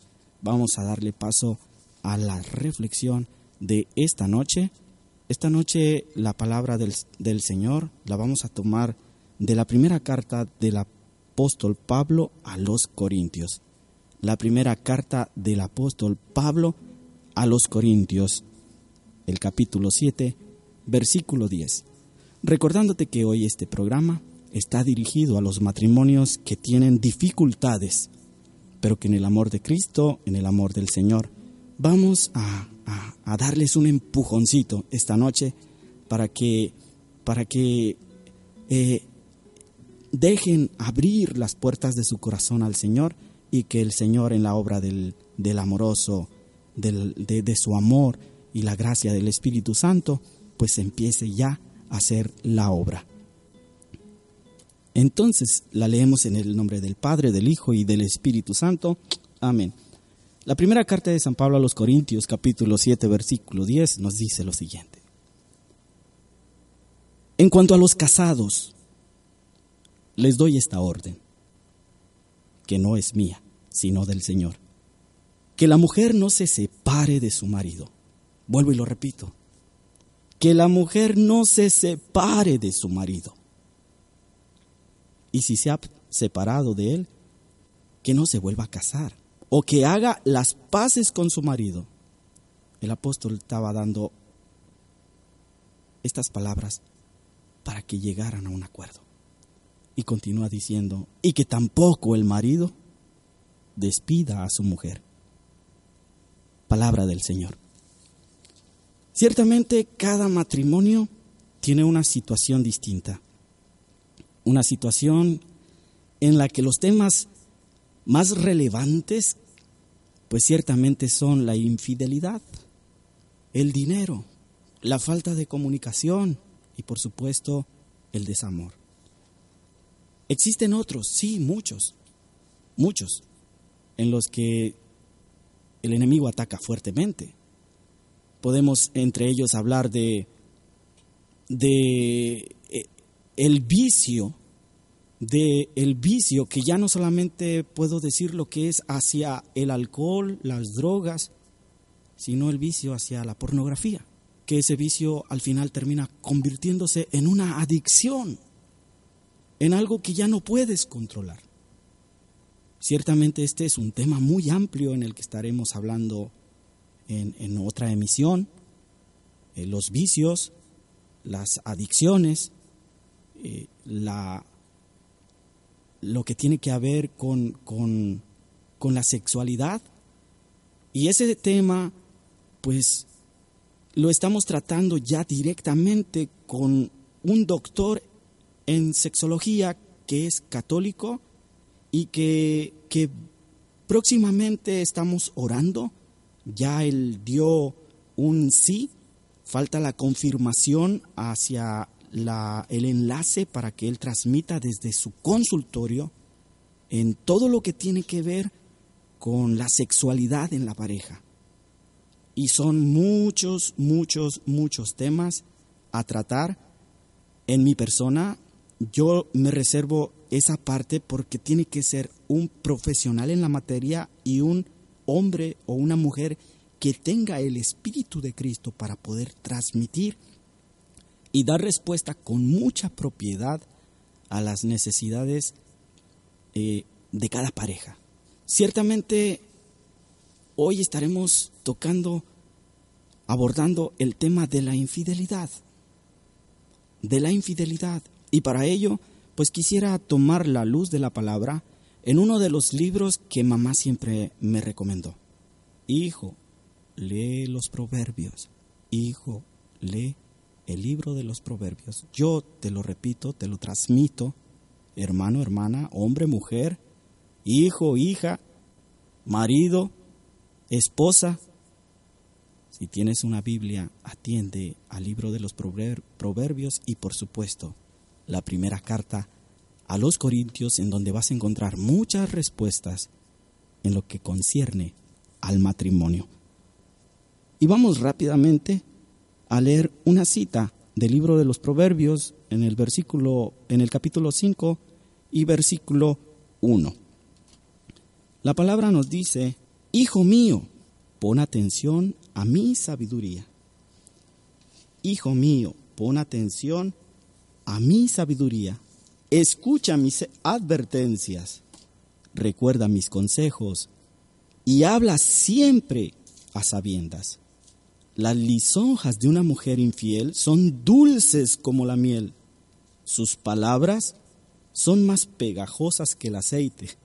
Vamos a darle paso a la reflexión de esta noche. Esta noche la palabra del, del Señor la vamos a tomar de la primera carta del apóstol Pablo a los Corintios. La primera carta del apóstol Pablo a los Corintios el capítulo 7, versículo 10. Recordándote que hoy este programa está dirigido a los matrimonios que tienen dificultades, pero que en el amor de Cristo, en el amor del Señor, vamos a, darles un empujoncito esta noche para que, para que eh, dejen abrir las puertas de su corazón al Señor y que el Señor en la obra del, amoroso, del, de, de su amor, y la gracia del Espíritu Santo, pues empiece ya a hacer la obra. Entonces la leemos en el nombre del Padre, del Hijo y del Espíritu Santo. Amén. La primera carta de San Pablo a los Corintios, capítulo 7, versículo 10, nos dice lo siguiente. En cuanto a los casados, les doy esta orden, que no es mía, sino del Señor. Que la mujer no se separe de su marido Vuelvo y lo repito. Que la mujer no se separe de su marido. Y si se ha separado de él, que no se vuelva a casar o que haga las paces con su marido. El apóstol estaba dando estas palabras para que llegaran a un acuerdo. Y continúa diciendo, y que tampoco el marido despida a su mujer. Palabra del Señor. Ciertamente cada matrimonio tiene una situación distinta, una situación en la que los temas más relevantes, pues ciertamente son la infidelidad, el dinero, la falta de comunicación y por supuesto el desamor. Existen otros, sí, muchos, muchos, en los que el enemigo ataca fuertemente podemos entre ellos hablar de, de eh, el vicio, de el vicio que ya no solamente puedo decir lo que es hacia el alcohol, las drogas, sino el vicio hacia la pornografía, que ese vicio al final termina convirtiéndose en una adicción, en algo que ya no puedes controlar. Ciertamente este es un tema muy amplio en el que estaremos hablando en, otra emisión, eh, los vicios, las adicciones, eh, la, lo que tiene que ver con, con, con la sexualidad. Y ese tema, pues, lo estamos tratando ya directamente con un doctor en sexología que es católico y que, que próximamente estamos orando. Ya él dio un sí, falta la confirmación hacia la, el enlace para que él transmita desde su consultorio en todo lo que tiene que ver con la sexualidad en la pareja. Y son muchos, muchos, muchos temas a tratar. En mi persona, yo me reservo esa parte porque tiene que ser un profesional en la materia y un hombre o una mujer que tenga el Espíritu de Cristo para poder transmitir y dar respuesta con mucha propiedad a las necesidades eh, de cada pareja. Ciertamente hoy estaremos tocando, abordando el tema de la infidelidad, de la infidelidad. Y para ello, pues quisiera tomar la luz de la palabra en uno de los libros que mamá siempre me recomendó. Hijo, lee los proverbios. Hijo, lee el libro de los proverbios. Yo te lo repito, te lo transmito, hermano, hermana, hombre, mujer, hijo, hija, marido, esposa. Si tienes una Biblia, atiende al libro de los proverbios y por supuesto la primera carta a los Corintios en donde vas a encontrar muchas respuestas en lo que concierne al matrimonio. Y vamos rápidamente a leer una cita del libro de los Proverbios en el versículo en el capítulo 5 y versículo 1. La palabra nos dice, "Hijo mío, pon atención a mi sabiduría. Hijo mío, pon atención a mi sabiduría. Escucha mis advertencias. Recuerda mis consejos y habla siempre a sabiendas." Las lisonjas de una mujer infiel son dulces como la miel. Sus palabras son más pegajosas que el aceite,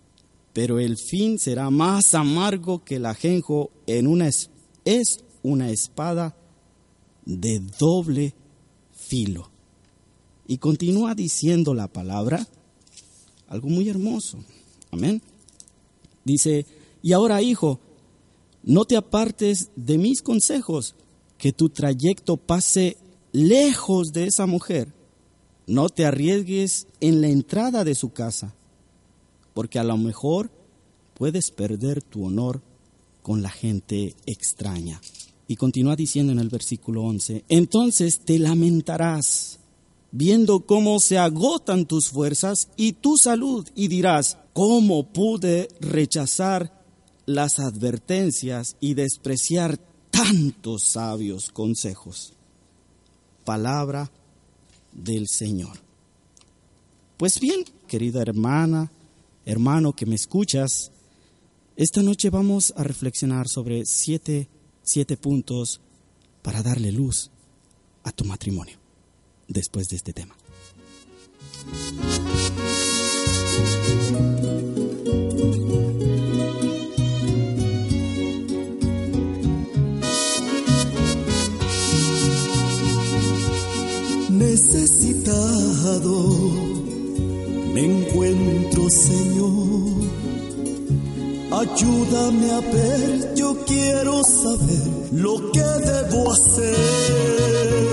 pero el fin será más amargo que el ajenjo en una es, es una espada de doble filo. Y continúa diciendo la palabra, algo muy hermoso. Amén. Dice, y ahora hijo, no te apartes de mis consejos, que tu trayecto pase lejos de esa mujer. No te arriesgues en la entrada de su casa, porque a lo mejor puedes perder tu honor con la gente extraña. Y continúa diciendo en el versículo 11, entonces te lamentarás viendo cómo se agotan tus fuerzas y tu salud y dirás, ¿cómo pude rechazar las advertencias y despreciar tantos sabios consejos. Palabra del Señor. Pues bien, querida hermana, hermano que me escuchas, esta noche vamos a reflexionar sobre siete, siete puntos para darle luz a tu matrimonio después de este tema. necesitado me encuentro, Señor. Ayúdame a ver, yo quiero saber lo que debo hacer.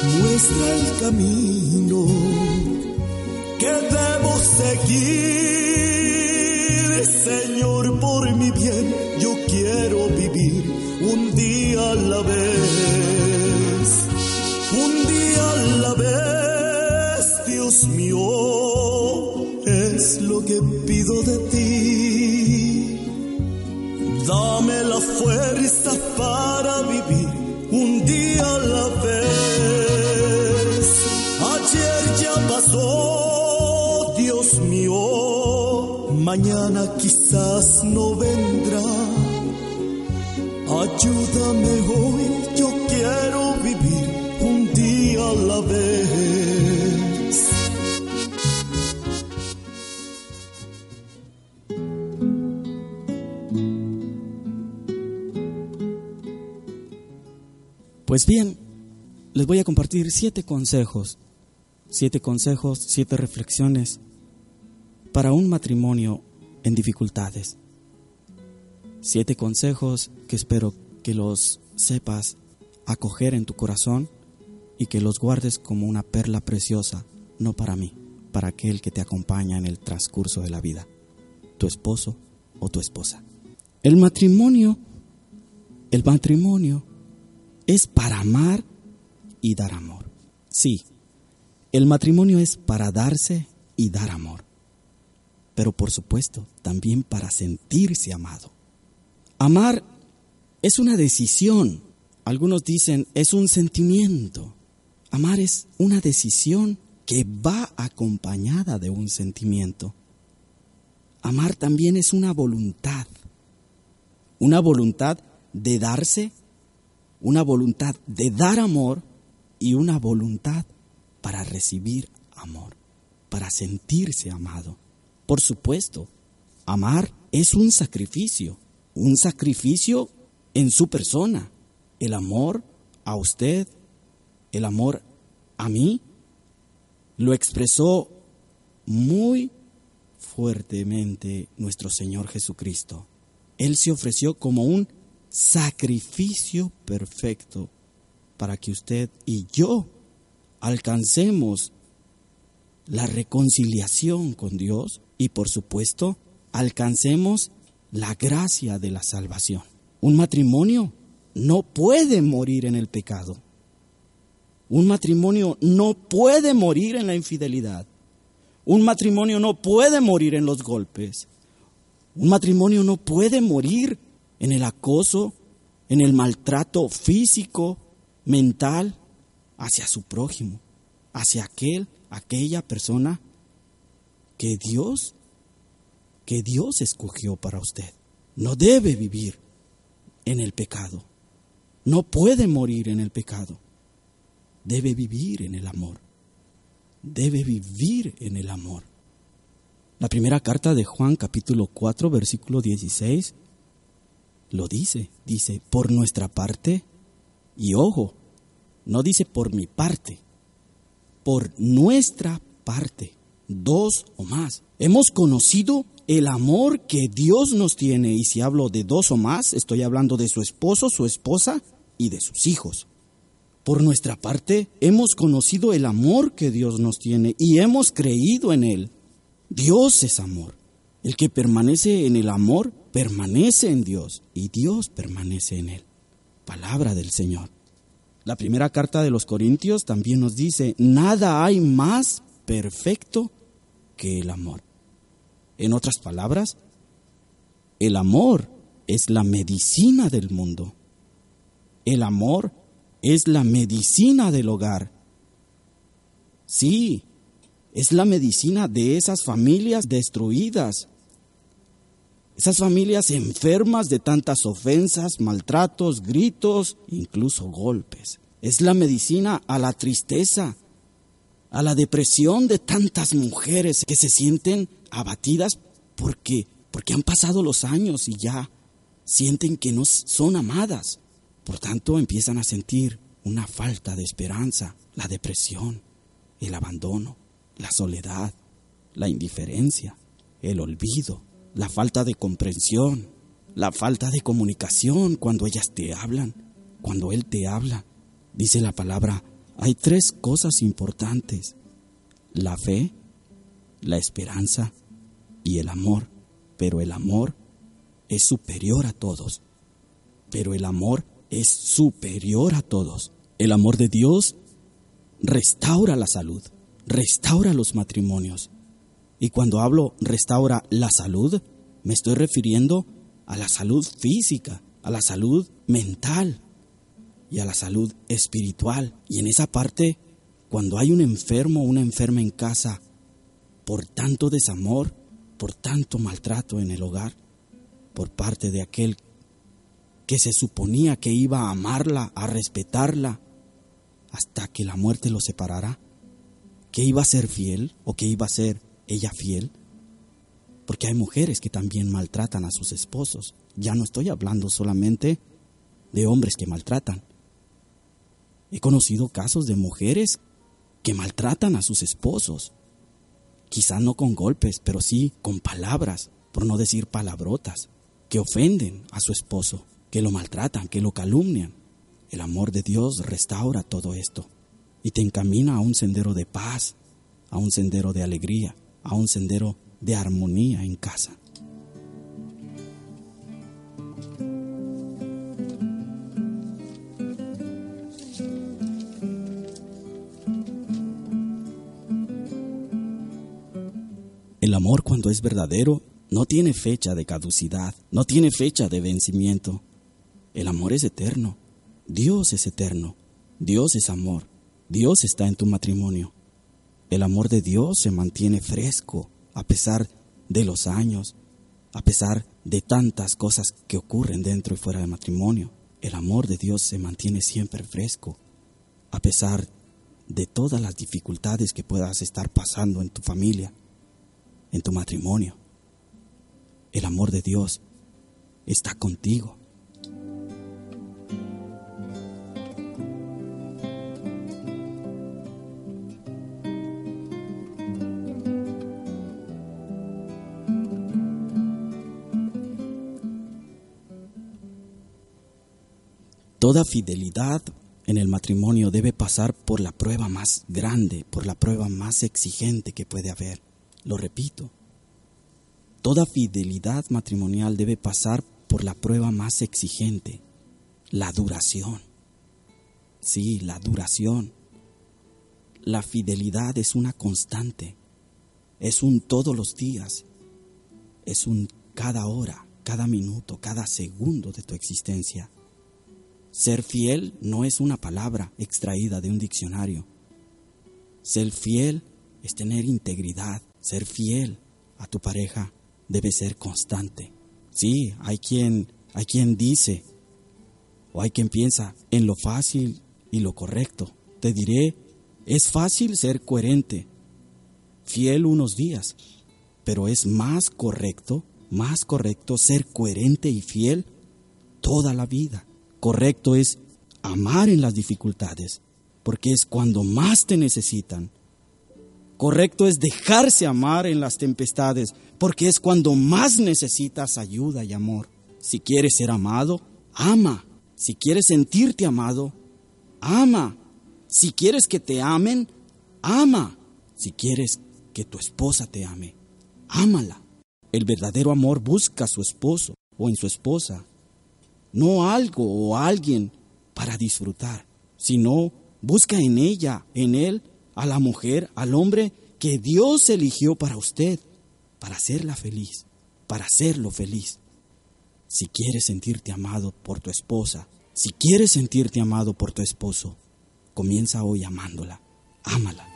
Muestra el camino que debo seguir, Señor, por mi bien. Yo quiero vivir un día a la vez, un día a la vez, Dios mío, es lo que pido de ti. Dame la fuerza para vivir un día a la vez. oh Dios mío, mañana quizás no vendrá. Ayúdame hoy, yo quiero vivir un día a la vez. Pues bien, les voy a compartir siete consejos siete consejos, siete reflexiones para un matrimonio en dificultades. Siete consejos que espero que los sepas acoger en tu corazón y que los guardes como una perla preciosa, no para mí, para aquel que te acompaña en el transcurso de la vida, tu esposo o tu esposa. El matrimonio, el matrimonio es para amar y dar amor. Sí, el matrimonio es para darse y dar amor, pero por supuesto también para sentirse amado. Amar es una decisión, algunos dicen es un sentimiento. Amar es una decisión que va acompañada de un sentimiento. Amar también es una voluntad, una voluntad de darse, una voluntad de dar amor y una voluntad para recibir amor, para sentirse amado. Por supuesto, amar es un sacrificio, un sacrificio en su persona. El amor a usted, el amor a mí, lo expresó muy fuertemente nuestro Señor Jesucristo. Él se ofreció como un sacrificio perfecto para que usted y yo alcancemos la reconciliación con Dios y por supuesto alcancemos la gracia de la salvación. Un matrimonio no puede morir en el pecado. Un matrimonio no puede morir en la infidelidad. Un matrimonio no puede morir en los golpes. Un matrimonio no puede morir en el acoso, en el maltrato físico, mental hacia su prójimo, hacia aquel, aquella persona que Dios, que Dios escogió para usted. No debe vivir en el pecado. No puede morir en el pecado. Debe vivir en el amor. Debe vivir en el amor. La primera carta de Juan capítulo 4 versículo 16 lo dice. Dice, por nuestra parte, y ojo, no dice por mi parte, por nuestra parte, dos o más. Hemos conocido el amor que Dios nos tiene, y si hablo de dos o más, estoy hablando de su esposo, su esposa y de sus hijos. Por nuestra parte, hemos conocido el amor que Dios nos tiene y hemos creído en Él. Dios es amor. El que permanece en el amor, permanece en Dios y Dios permanece en Él. Palabra del Señor. La primera carta de los Corintios también nos dice, nada hay más perfecto que el amor. En otras palabras, el amor es la medicina del mundo. El amor es la medicina del hogar. Sí, es la medicina de esas familias destruidas, esas familias enfermas de tantas ofensas, maltratos, gritos, incluso golpes. Es la medicina a la tristeza, a la depresión de tantas mujeres que se sienten abatidas porque, porque han pasado los años y ya sienten que no son amadas. Por tanto, empiezan a sentir una falta de esperanza, la depresión, el abandono, la soledad, la indiferencia, el olvido la falta de comprensión, la falta de comunicación cuando ellas te hablan, cuando él te habla. Dice la palabra, hay tres cosas importantes, la fe, la esperanza y el amor, pero el amor es superior a todos, pero el amor es superior a todos. El amor de Dios restaura la salud, restaura los matrimonios, y cuando hablo restaura la salud, me estoy refiriendo a la salud física, a la salud mental y a la salud espiritual. Y en esa parte, cuando hay un enfermo o una enferma en casa por tanto desamor, por tanto maltrato en el hogar, por parte de aquel que se suponía que iba a amarla, a respetarla, hasta que la muerte lo separara, que iba a ser fiel o que iba a ser ella fiel? Porque hay mujeres que también maltratan a sus esposos. Ya no estoy hablando solamente de hombres que maltratan. He conocido casos de mujeres que maltratan a sus esposos. Quizás no con golpes, pero sí con palabras, por no decir palabrotas, que ofenden a su esposo, que lo maltratan, que lo calumnian. El amor de Dios restaura todo esto y te encamina a un sendero de paz, a un sendero de alegría, a un sendero de armonía en casa. El amor cuando es verdadero no tiene fecha de caducidad, no tiene fecha de vencimiento. El amor es eterno, Dios es eterno, Dios es amor, Dios está en tu matrimonio. El amor de Dios se mantiene fresco a pesar de los años, a pesar de tantas cosas que ocurren dentro y fuera del matrimonio. El amor de Dios se mantiene siempre fresco, a pesar de todas las dificultades que puedas estar pasando en tu familia, en tu matrimonio. El amor de Dios está contigo. Toda fidelidad en el matrimonio debe pasar por la prueba más grande, por la prueba más exigente que puede haber. Lo repito, toda fidelidad matrimonial debe pasar por la prueba más exigente, la duración. Sí, la duración. La fidelidad es una constante, es un todos los días, es un cada hora, cada minuto, cada segundo de tu existencia. Ser fiel no es una palabra extraída de un diccionario. Ser fiel es tener integridad. Ser fiel a tu pareja debe ser constante. Sí, hay quien, hay quien dice o hay quien piensa en lo fácil y lo correcto. Te diré, es fácil ser coherente, fiel unos días, pero es más correcto, más correcto ser coherente y fiel toda la vida correcto es amar en las dificultades, porque es cuando más te necesitan. Correcto es dejarse amar en las tempestades, porque es cuando más necesitas ayuda y amor. Si quieres ser amado, ama. Si quieres sentirte amado, ama. Si quieres que te amen, ama. Si quieres que tu esposa te ame, ámala. El verdadero amor busca a su esposo o en su esposa no algo o alguien para disfrutar, sino busca en ella, en él, a la mujer, al hombre que Dios eligió para usted, para hacerla feliz, para hacerlo feliz. Si quieres sentirte amado por tu esposa, si quieres sentirte amado por tu esposo, comienza hoy amándola, ámala.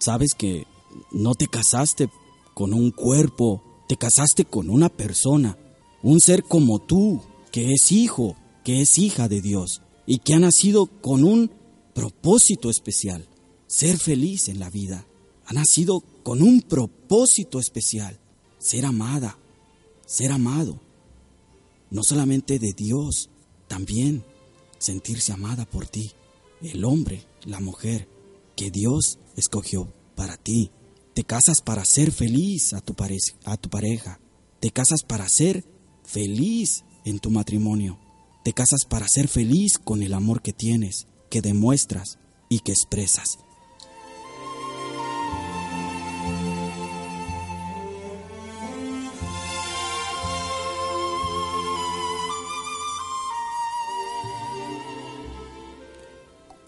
Sabes que no te casaste con un cuerpo, te casaste con una persona, un ser como tú, que es hijo, que es hija de Dios y que ha nacido con un propósito especial, ser feliz en la vida. Ha nacido con un propósito especial, ser amada, ser amado. No solamente de Dios, también sentirse amada por ti, el hombre, la mujer, que Dios escogió para ti. Te casas para ser feliz a tu, a tu pareja. Te casas para ser feliz en tu matrimonio. Te casas para ser feliz con el amor que tienes, que demuestras y que expresas.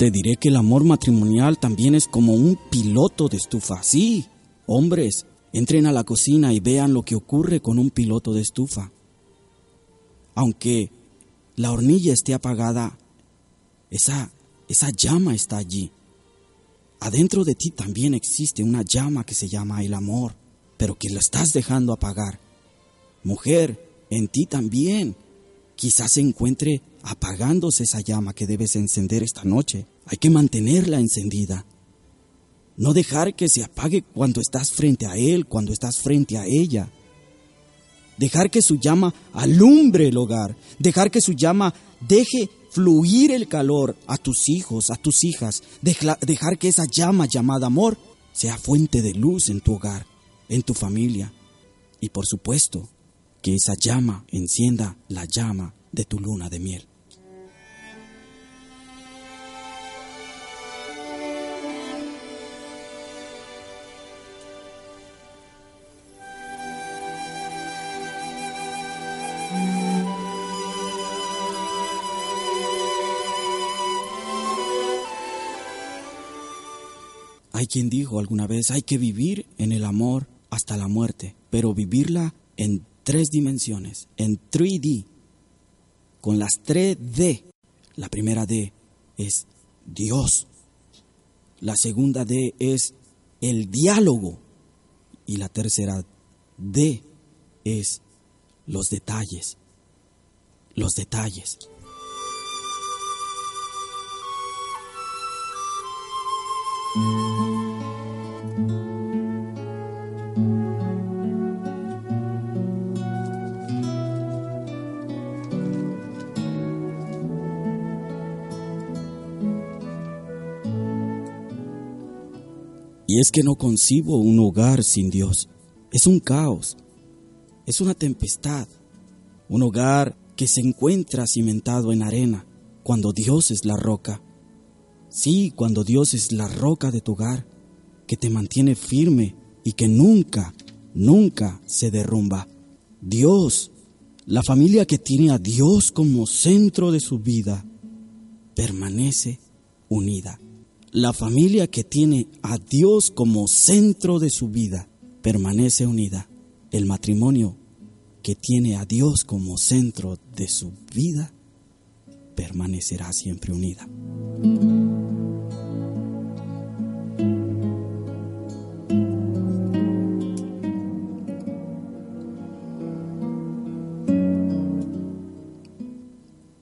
Te diré que el amor matrimonial también es como un piloto de estufa. Sí, hombres, entren a la cocina y vean lo que ocurre con un piloto de estufa. Aunque la hornilla esté apagada, esa, esa llama está allí. Adentro de ti también existe una llama que se llama el amor, pero que la estás dejando apagar. Mujer, en ti también quizás se encuentre apagándose esa llama que debes encender esta noche. Hay que mantenerla encendida. No dejar que se apague cuando estás frente a él, cuando estás frente a ella. Dejar que su llama alumbre el hogar. Dejar que su llama deje fluir el calor a tus hijos, a tus hijas. Dejar que esa llama llamada amor sea fuente de luz en tu hogar, en tu familia. Y por supuesto, que esa llama encienda la llama de tu luna de miel. Hay quien dijo alguna vez, hay que vivir en el amor hasta la muerte, pero vivirla en tres dimensiones, en 3D, con las tres D. La primera D es Dios, la segunda D es el diálogo y la tercera D es los detalles, los detalles. Es que no concibo un hogar sin Dios. Es un caos, es una tempestad, un hogar que se encuentra cimentado en arena cuando Dios es la roca. Sí, cuando Dios es la roca de tu hogar, que te mantiene firme y que nunca, nunca se derrumba. Dios, la familia que tiene a Dios como centro de su vida, permanece unida. La familia que tiene a Dios como centro de su vida permanece unida. El matrimonio que tiene a Dios como centro de su vida permanecerá siempre unida.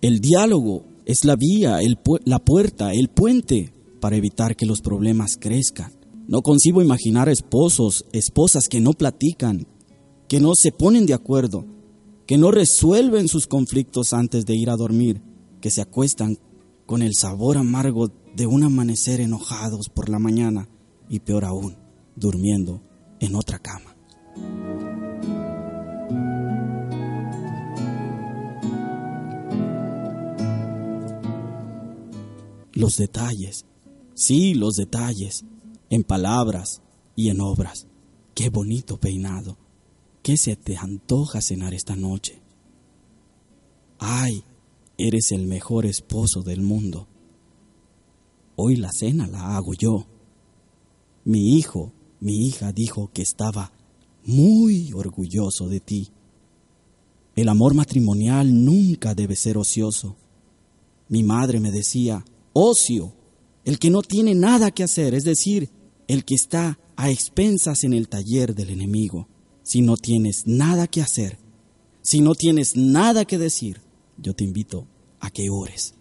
El diálogo es la vía, la puerta, el puente para evitar que los problemas crezcan. No concibo imaginar esposos, esposas que no platican, que no se ponen de acuerdo, que no resuelven sus conflictos antes de ir a dormir, que se acuestan con el sabor amargo de un amanecer enojados por la mañana y peor aún, durmiendo en otra cama. Los detalles Sí, los detalles, en palabras y en obras. Qué bonito peinado. ¿Qué se te antoja cenar esta noche? Ay, eres el mejor esposo del mundo. Hoy la cena la hago yo. Mi hijo, mi hija dijo que estaba muy orgulloso de ti. El amor matrimonial nunca debe ser ocioso. Mi madre me decía, ocio el que no tiene nada que hacer, es decir, el que está a expensas en el taller del enemigo. Si no tienes nada que hacer, si no tienes nada que decir, yo te invito a que ores.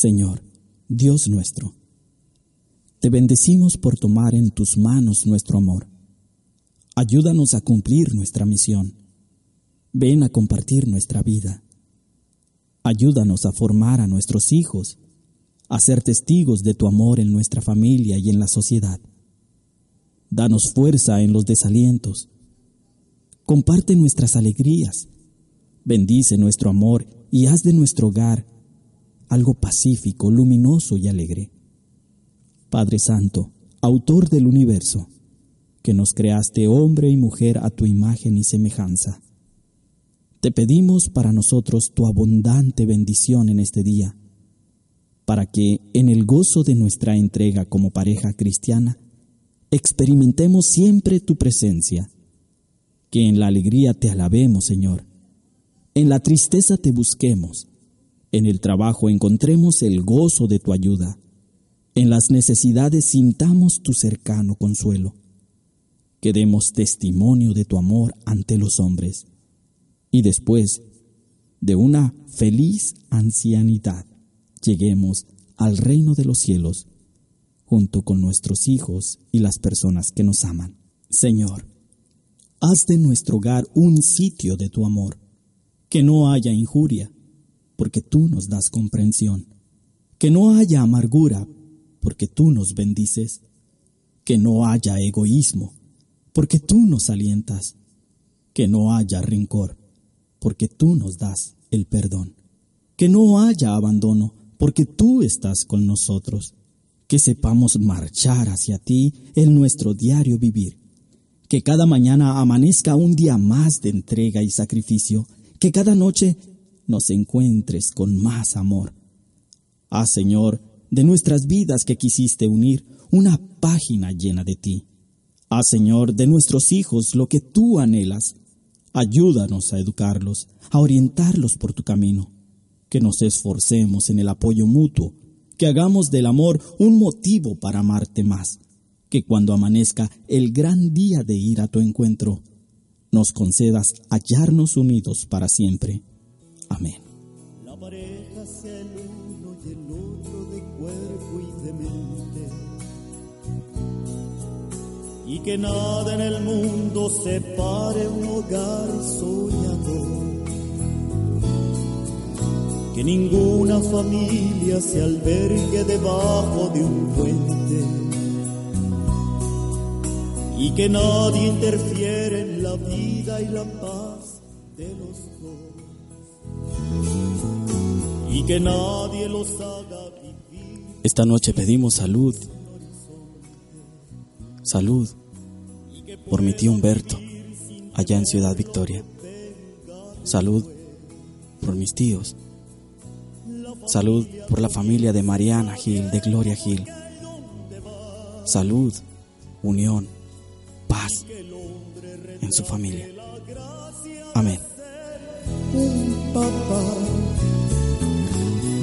Señor, Dios nuestro, te bendecimos por tomar en tus manos nuestro amor. Ayúdanos a cumplir nuestra misión. Ven a compartir nuestra vida. Ayúdanos a formar a nuestros hijos, a ser testigos de tu amor en nuestra familia y en la sociedad. Danos fuerza en los desalientos. Comparte nuestras alegrías. Bendice nuestro amor y haz de nuestro hogar algo pacífico, luminoso y alegre. Padre Santo, autor del universo, que nos creaste hombre y mujer a tu imagen y semejanza. Te pedimos para nosotros tu abundante bendición en este día, para que en el gozo de nuestra entrega como pareja cristiana, experimentemos siempre tu presencia, que en la alegría te alabemos, Señor, en la tristeza te busquemos, en el trabajo encontremos el gozo de tu ayuda. En las necesidades sintamos tu cercano consuelo, que demos testimonio de tu amor ante los hombres, y después de una feliz ancianidad lleguemos al reino de los cielos, junto con nuestros hijos y las personas que nos aman. Señor, haz de nuestro hogar un sitio de tu amor, que no haya injuria, porque tú nos das comprensión, que no haya amargura, porque tú nos bendices, que no haya egoísmo, porque tú nos alientas, que no haya rencor, porque tú nos das el perdón, que no haya abandono, porque tú estás con nosotros, que sepamos marchar hacia ti en nuestro diario vivir, que cada mañana amanezca un día más de entrega y sacrificio, que cada noche nos encuentres con más amor. Ah, Señor, de nuestras vidas que quisiste unir, una página llena de ti. Ah, Señor, de nuestros hijos lo que tú anhelas. Ayúdanos a educarlos, a orientarlos por tu camino. Que nos esforcemos en el apoyo mutuo, que hagamos del amor un motivo para amarte más. Que cuando amanezca el gran día de ir a tu encuentro, nos concedas hallarnos unidos para siempre. Amén. La pareja sea el uno y el otro de cuerpo y de mente. Y que nada en el mundo separe un hogar soñador. Que ninguna familia se albergue debajo de un puente. Y que nadie interfiere en la vida y la paz y que nadie los haga vivir. Esta noche pedimos salud, salud por mi tío Humberto, allá en Ciudad Victoria. Salud por mis tíos. Salud por la familia de Mariana Gil, de Gloria Gil. Salud, unión, paz en su familia. Amén.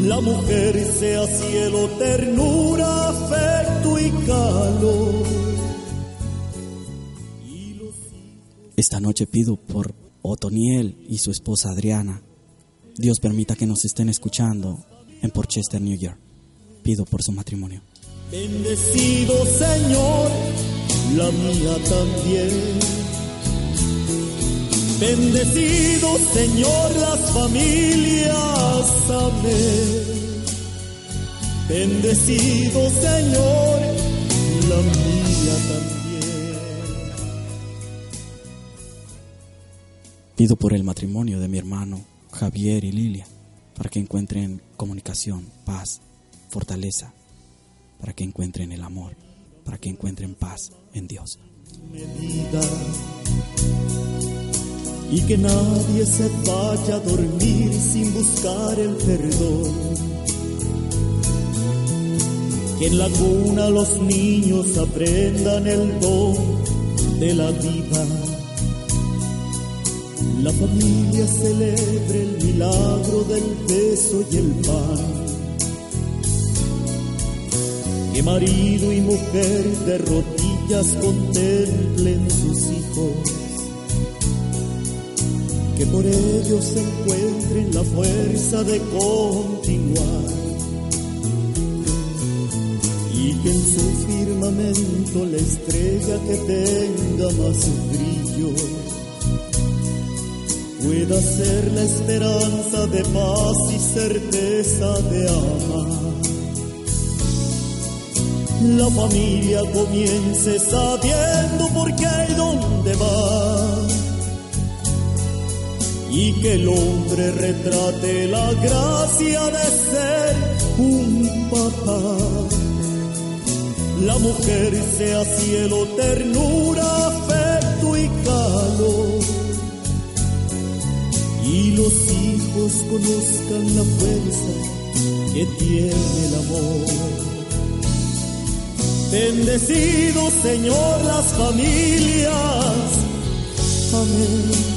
La mujer sea cielo, ternura, afecto y calor. Esta noche pido por Otoniel y su esposa Adriana. Dios permita que nos estén escuchando en Porchester, New York. Pido por su matrimonio. Bendecido Señor, la mía también. Bendecido Señor las familias, amén. Bendecido Señor, la mía también. Pido por el matrimonio de mi hermano Javier y Lilia, para que encuentren comunicación, paz, fortaleza, para que encuentren el amor, para que encuentren paz en Dios. medida y que nadie se vaya a dormir sin buscar el perdón. Que en la cuna los niños aprendan el don de la vida. La familia celebre el milagro del beso y el pan. Que marido y mujer de rodillas contemplen sus hijos que por ellos encuentren la fuerza de continuar y que en su firmamento la estrella que tenga más brillo pueda ser la esperanza de paz y certeza de amar. La familia comience sabiendo por qué y dónde va y que el hombre retrate la gracia de ser un papá. La mujer sea cielo, ternura, afecto y calor. Y los hijos conozcan la fuerza que tiene el amor. Bendecido Señor las familias. Amén.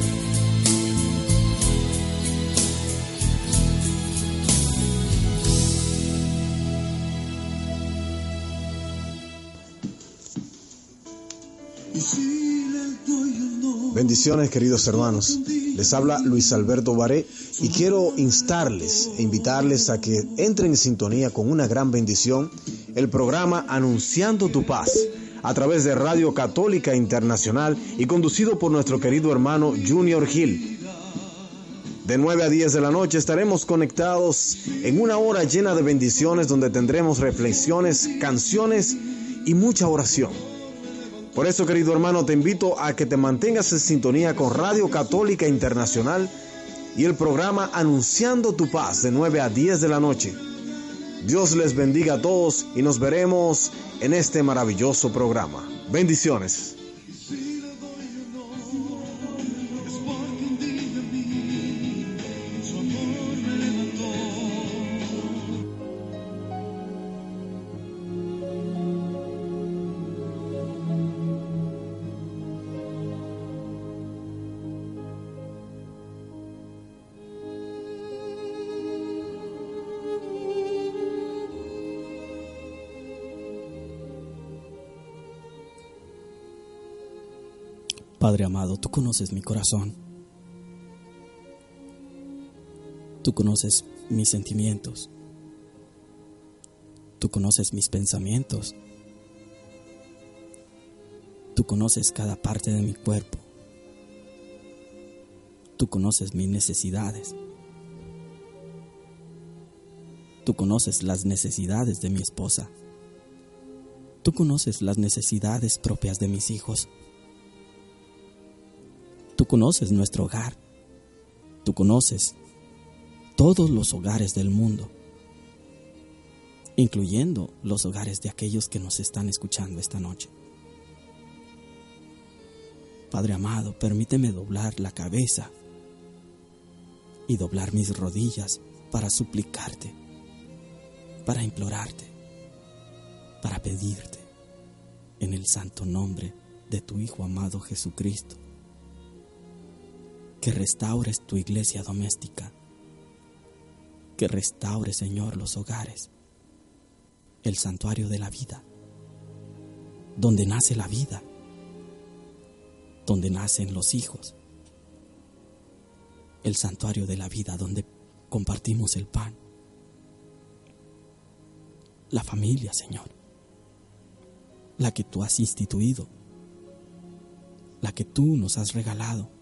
Bendiciones queridos hermanos. Les habla Luis Alberto Baré y quiero instarles e invitarles a que entren en sintonía con una gran bendición el programa Anunciando tu paz a través de Radio Católica Internacional y conducido por nuestro querido hermano Junior Hill. De 9 a 10 de la noche estaremos conectados en una hora llena de bendiciones donde tendremos reflexiones, canciones y mucha oración. Por eso, querido hermano, te invito a que te mantengas en sintonía con Radio Católica Internacional y el programa Anunciando tu paz de 9 a 10 de la noche. Dios les bendiga a todos y nos veremos en este maravilloso programa. Bendiciones. Padre amado, tú conoces mi corazón. Tú conoces mis sentimientos. Tú conoces mis pensamientos. Tú conoces cada parte de mi cuerpo. Tú conoces mis necesidades. Tú conoces las necesidades de mi esposa. Tú conoces las necesidades propias de mis hijos. Tú conoces nuestro hogar. Tú conoces todos los hogares del mundo, incluyendo los hogares de aquellos que nos están escuchando esta noche. Padre amado, permíteme doblar la cabeza y doblar mis rodillas para suplicarte, para implorarte, para pedirte en el santo nombre de tu Hijo amado Jesucristo que restaures tu iglesia doméstica, que restaure, Señor, los hogares, el santuario de la vida, donde nace la vida, donde nacen los hijos, el santuario de la vida, donde compartimos el pan, la familia, Señor, la que tú has instituido, la que tú nos has regalado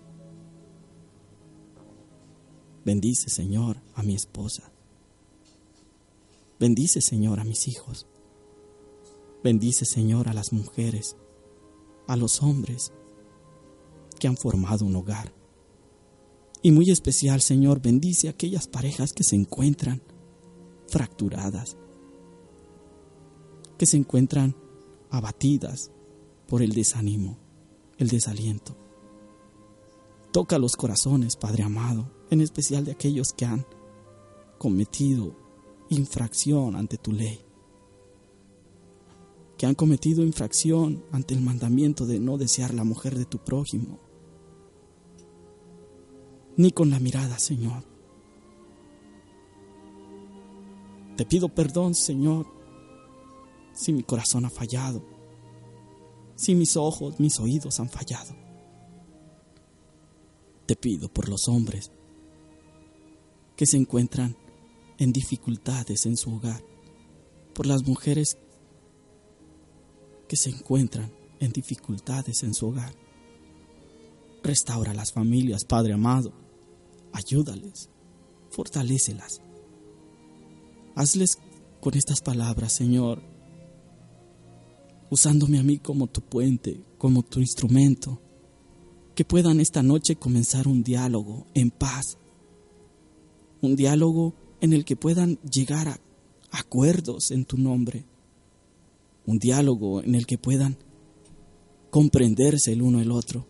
Bendice, Señor, a mi esposa. Bendice, Señor, a mis hijos. Bendice, Señor, a las mujeres, a los hombres que han formado un hogar. Y muy especial, Señor, bendice a aquellas parejas que se encuentran fracturadas, que se encuentran abatidas por el desánimo, el desaliento. Toca los corazones, Padre amado, en especial de aquellos que han cometido infracción ante tu ley, que han cometido infracción ante el mandamiento de no desear la mujer de tu prójimo, ni con la mirada, Señor. Te pido perdón, Señor, si mi corazón ha fallado, si mis ojos, mis oídos han fallado. Te pido por los hombres que se encuentran en dificultades en su hogar, por las mujeres que se encuentran en dificultades en su hogar. Restaura las familias, Padre amado. Ayúdales, fortalécelas. Hazles con estas palabras, Señor, usándome a mí como tu puente, como tu instrumento, que puedan esta noche comenzar un diálogo en paz, un diálogo en el que puedan llegar a acuerdos en tu nombre, un diálogo en el que puedan comprenderse el uno el otro,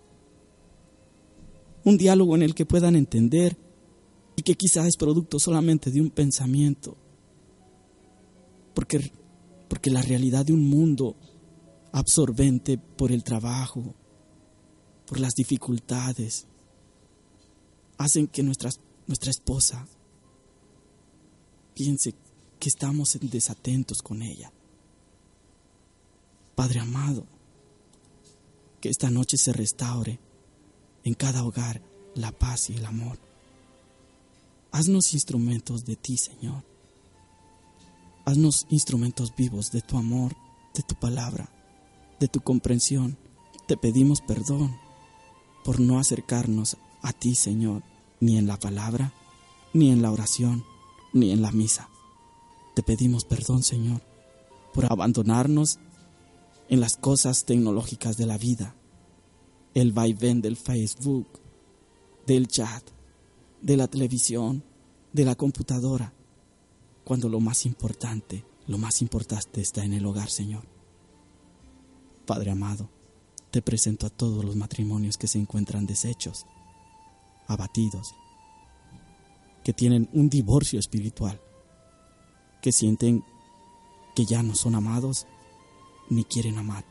un diálogo en el que puedan entender y que quizás es producto solamente de un pensamiento, porque, porque la realidad de un mundo absorbente por el trabajo, por las dificultades, hacen que nuestra esposa piense que estamos desatentos con ella. Padre amado, que esta noche se restaure en cada hogar la paz y el amor. Haznos instrumentos de ti, Señor. Haznos instrumentos vivos de tu amor, de tu palabra, de tu comprensión. Te pedimos perdón por no acercarnos a ti, Señor, ni en la palabra, ni en la oración, ni en la misa. Te pedimos perdón, Señor, por abandonarnos en las cosas tecnológicas de la vida, el vaivén del Facebook, del chat, de la televisión, de la computadora, cuando lo más importante, lo más importante está en el hogar, Señor. Padre amado, te presento a todos los matrimonios que se encuentran deshechos, abatidos, que tienen un divorcio espiritual, que sienten que ya no son amados ni quieren amar,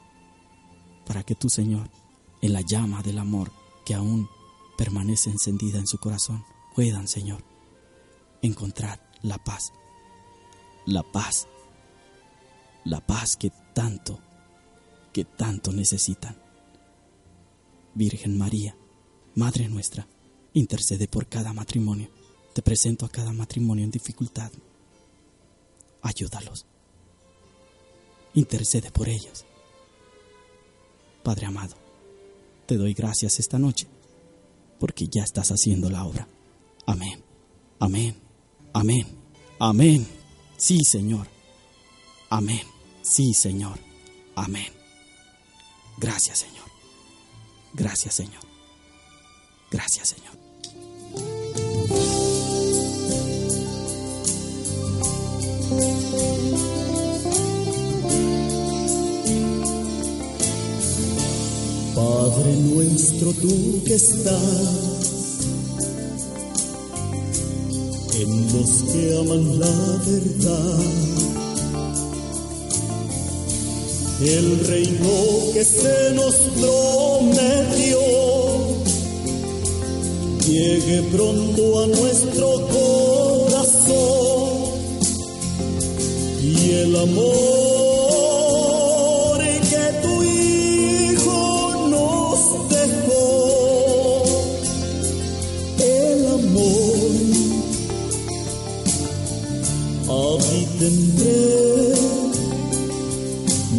para que tú, Señor, en la llama del amor que aún permanece encendida en su corazón, puedan, Señor, encontrar la paz, la paz, la paz que tanto, que tanto necesitan. Virgen María, Madre nuestra, intercede por cada matrimonio. Te presento a cada matrimonio en dificultad. Ayúdalos intercede por ellos. Padre amado, te doy gracias esta noche porque ya estás haciendo la obra. Amén, amén, amén, amén. Sí, Señor. Amén, sí, Señor. Amén. Gracias, Señor. Gracias, Señor. Gracias, Señor. Padre nuestro, tú que estás en los que aman la verdad, el reino que se nos prometió llegue pronto a nuestro corazón y el amor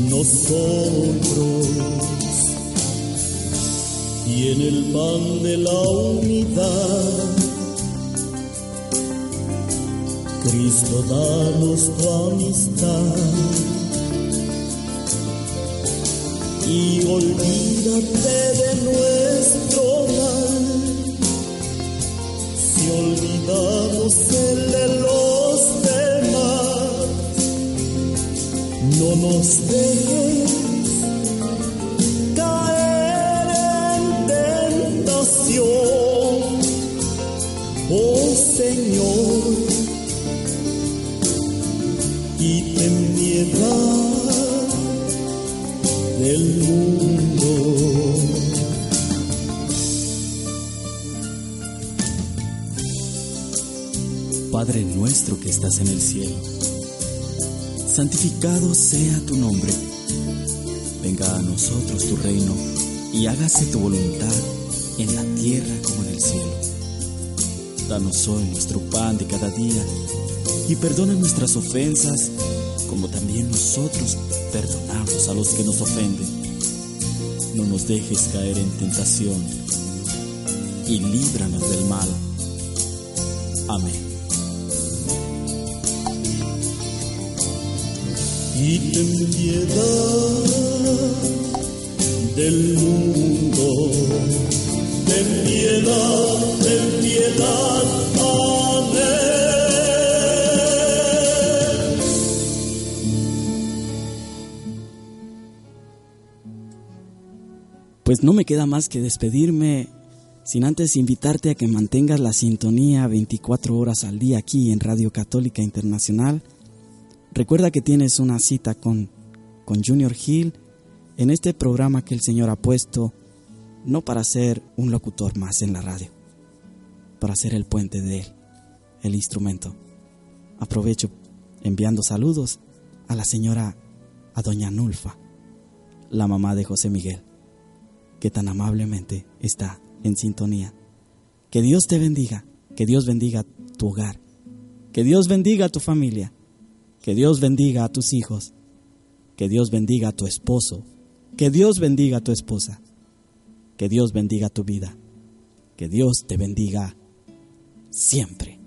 nosotros y en el pan de la unidad. Cristo, danos tu amistad y olvídate de nuestro mal si olvidamos el de no nos dejes caer en tentación, oh Señor, y ten piedad del mundo. Padre nuestro que estás en el cielo santificado sea tu nombre. Venga a nosotros tu reino y hágase tu voluntad en la tierra como en el cielo. Danos hoy nuestro pan de cada día y perdona nuestras ofensas como también nosotros perdonamos a los que nos ofenden. No nos dejes caer en tentación y líbranos del mal. Amén. Y ten piedad del mundo. Ten piedad, ten piedad, amén. Pues no me queda más que despedirme sin antes invitarte a que mantengas la sintonía 24 horas al día aquí en Radio Católica Internacional. Recuerda que tienes una cita con, con Junior Hill en este programa que el Señor ha puesto no para ser un locutor más en la radio, para ser el puente de Él, el instrumento. Aprovecho enviando saludos a la señora, a doña Nulfa, la mamá de José Miguel, que tan amablemente está en sintonía. Que Dios te bendiga, que Dios bendiga tu hogar, que Dios bendiga tu familia, que Dios bendiga a tus hijos, que Dios bendiga a tu esposo, que Dios bendiga a tu esposa, que Dios bendiga tu vida, que Dios te bendiga siempre.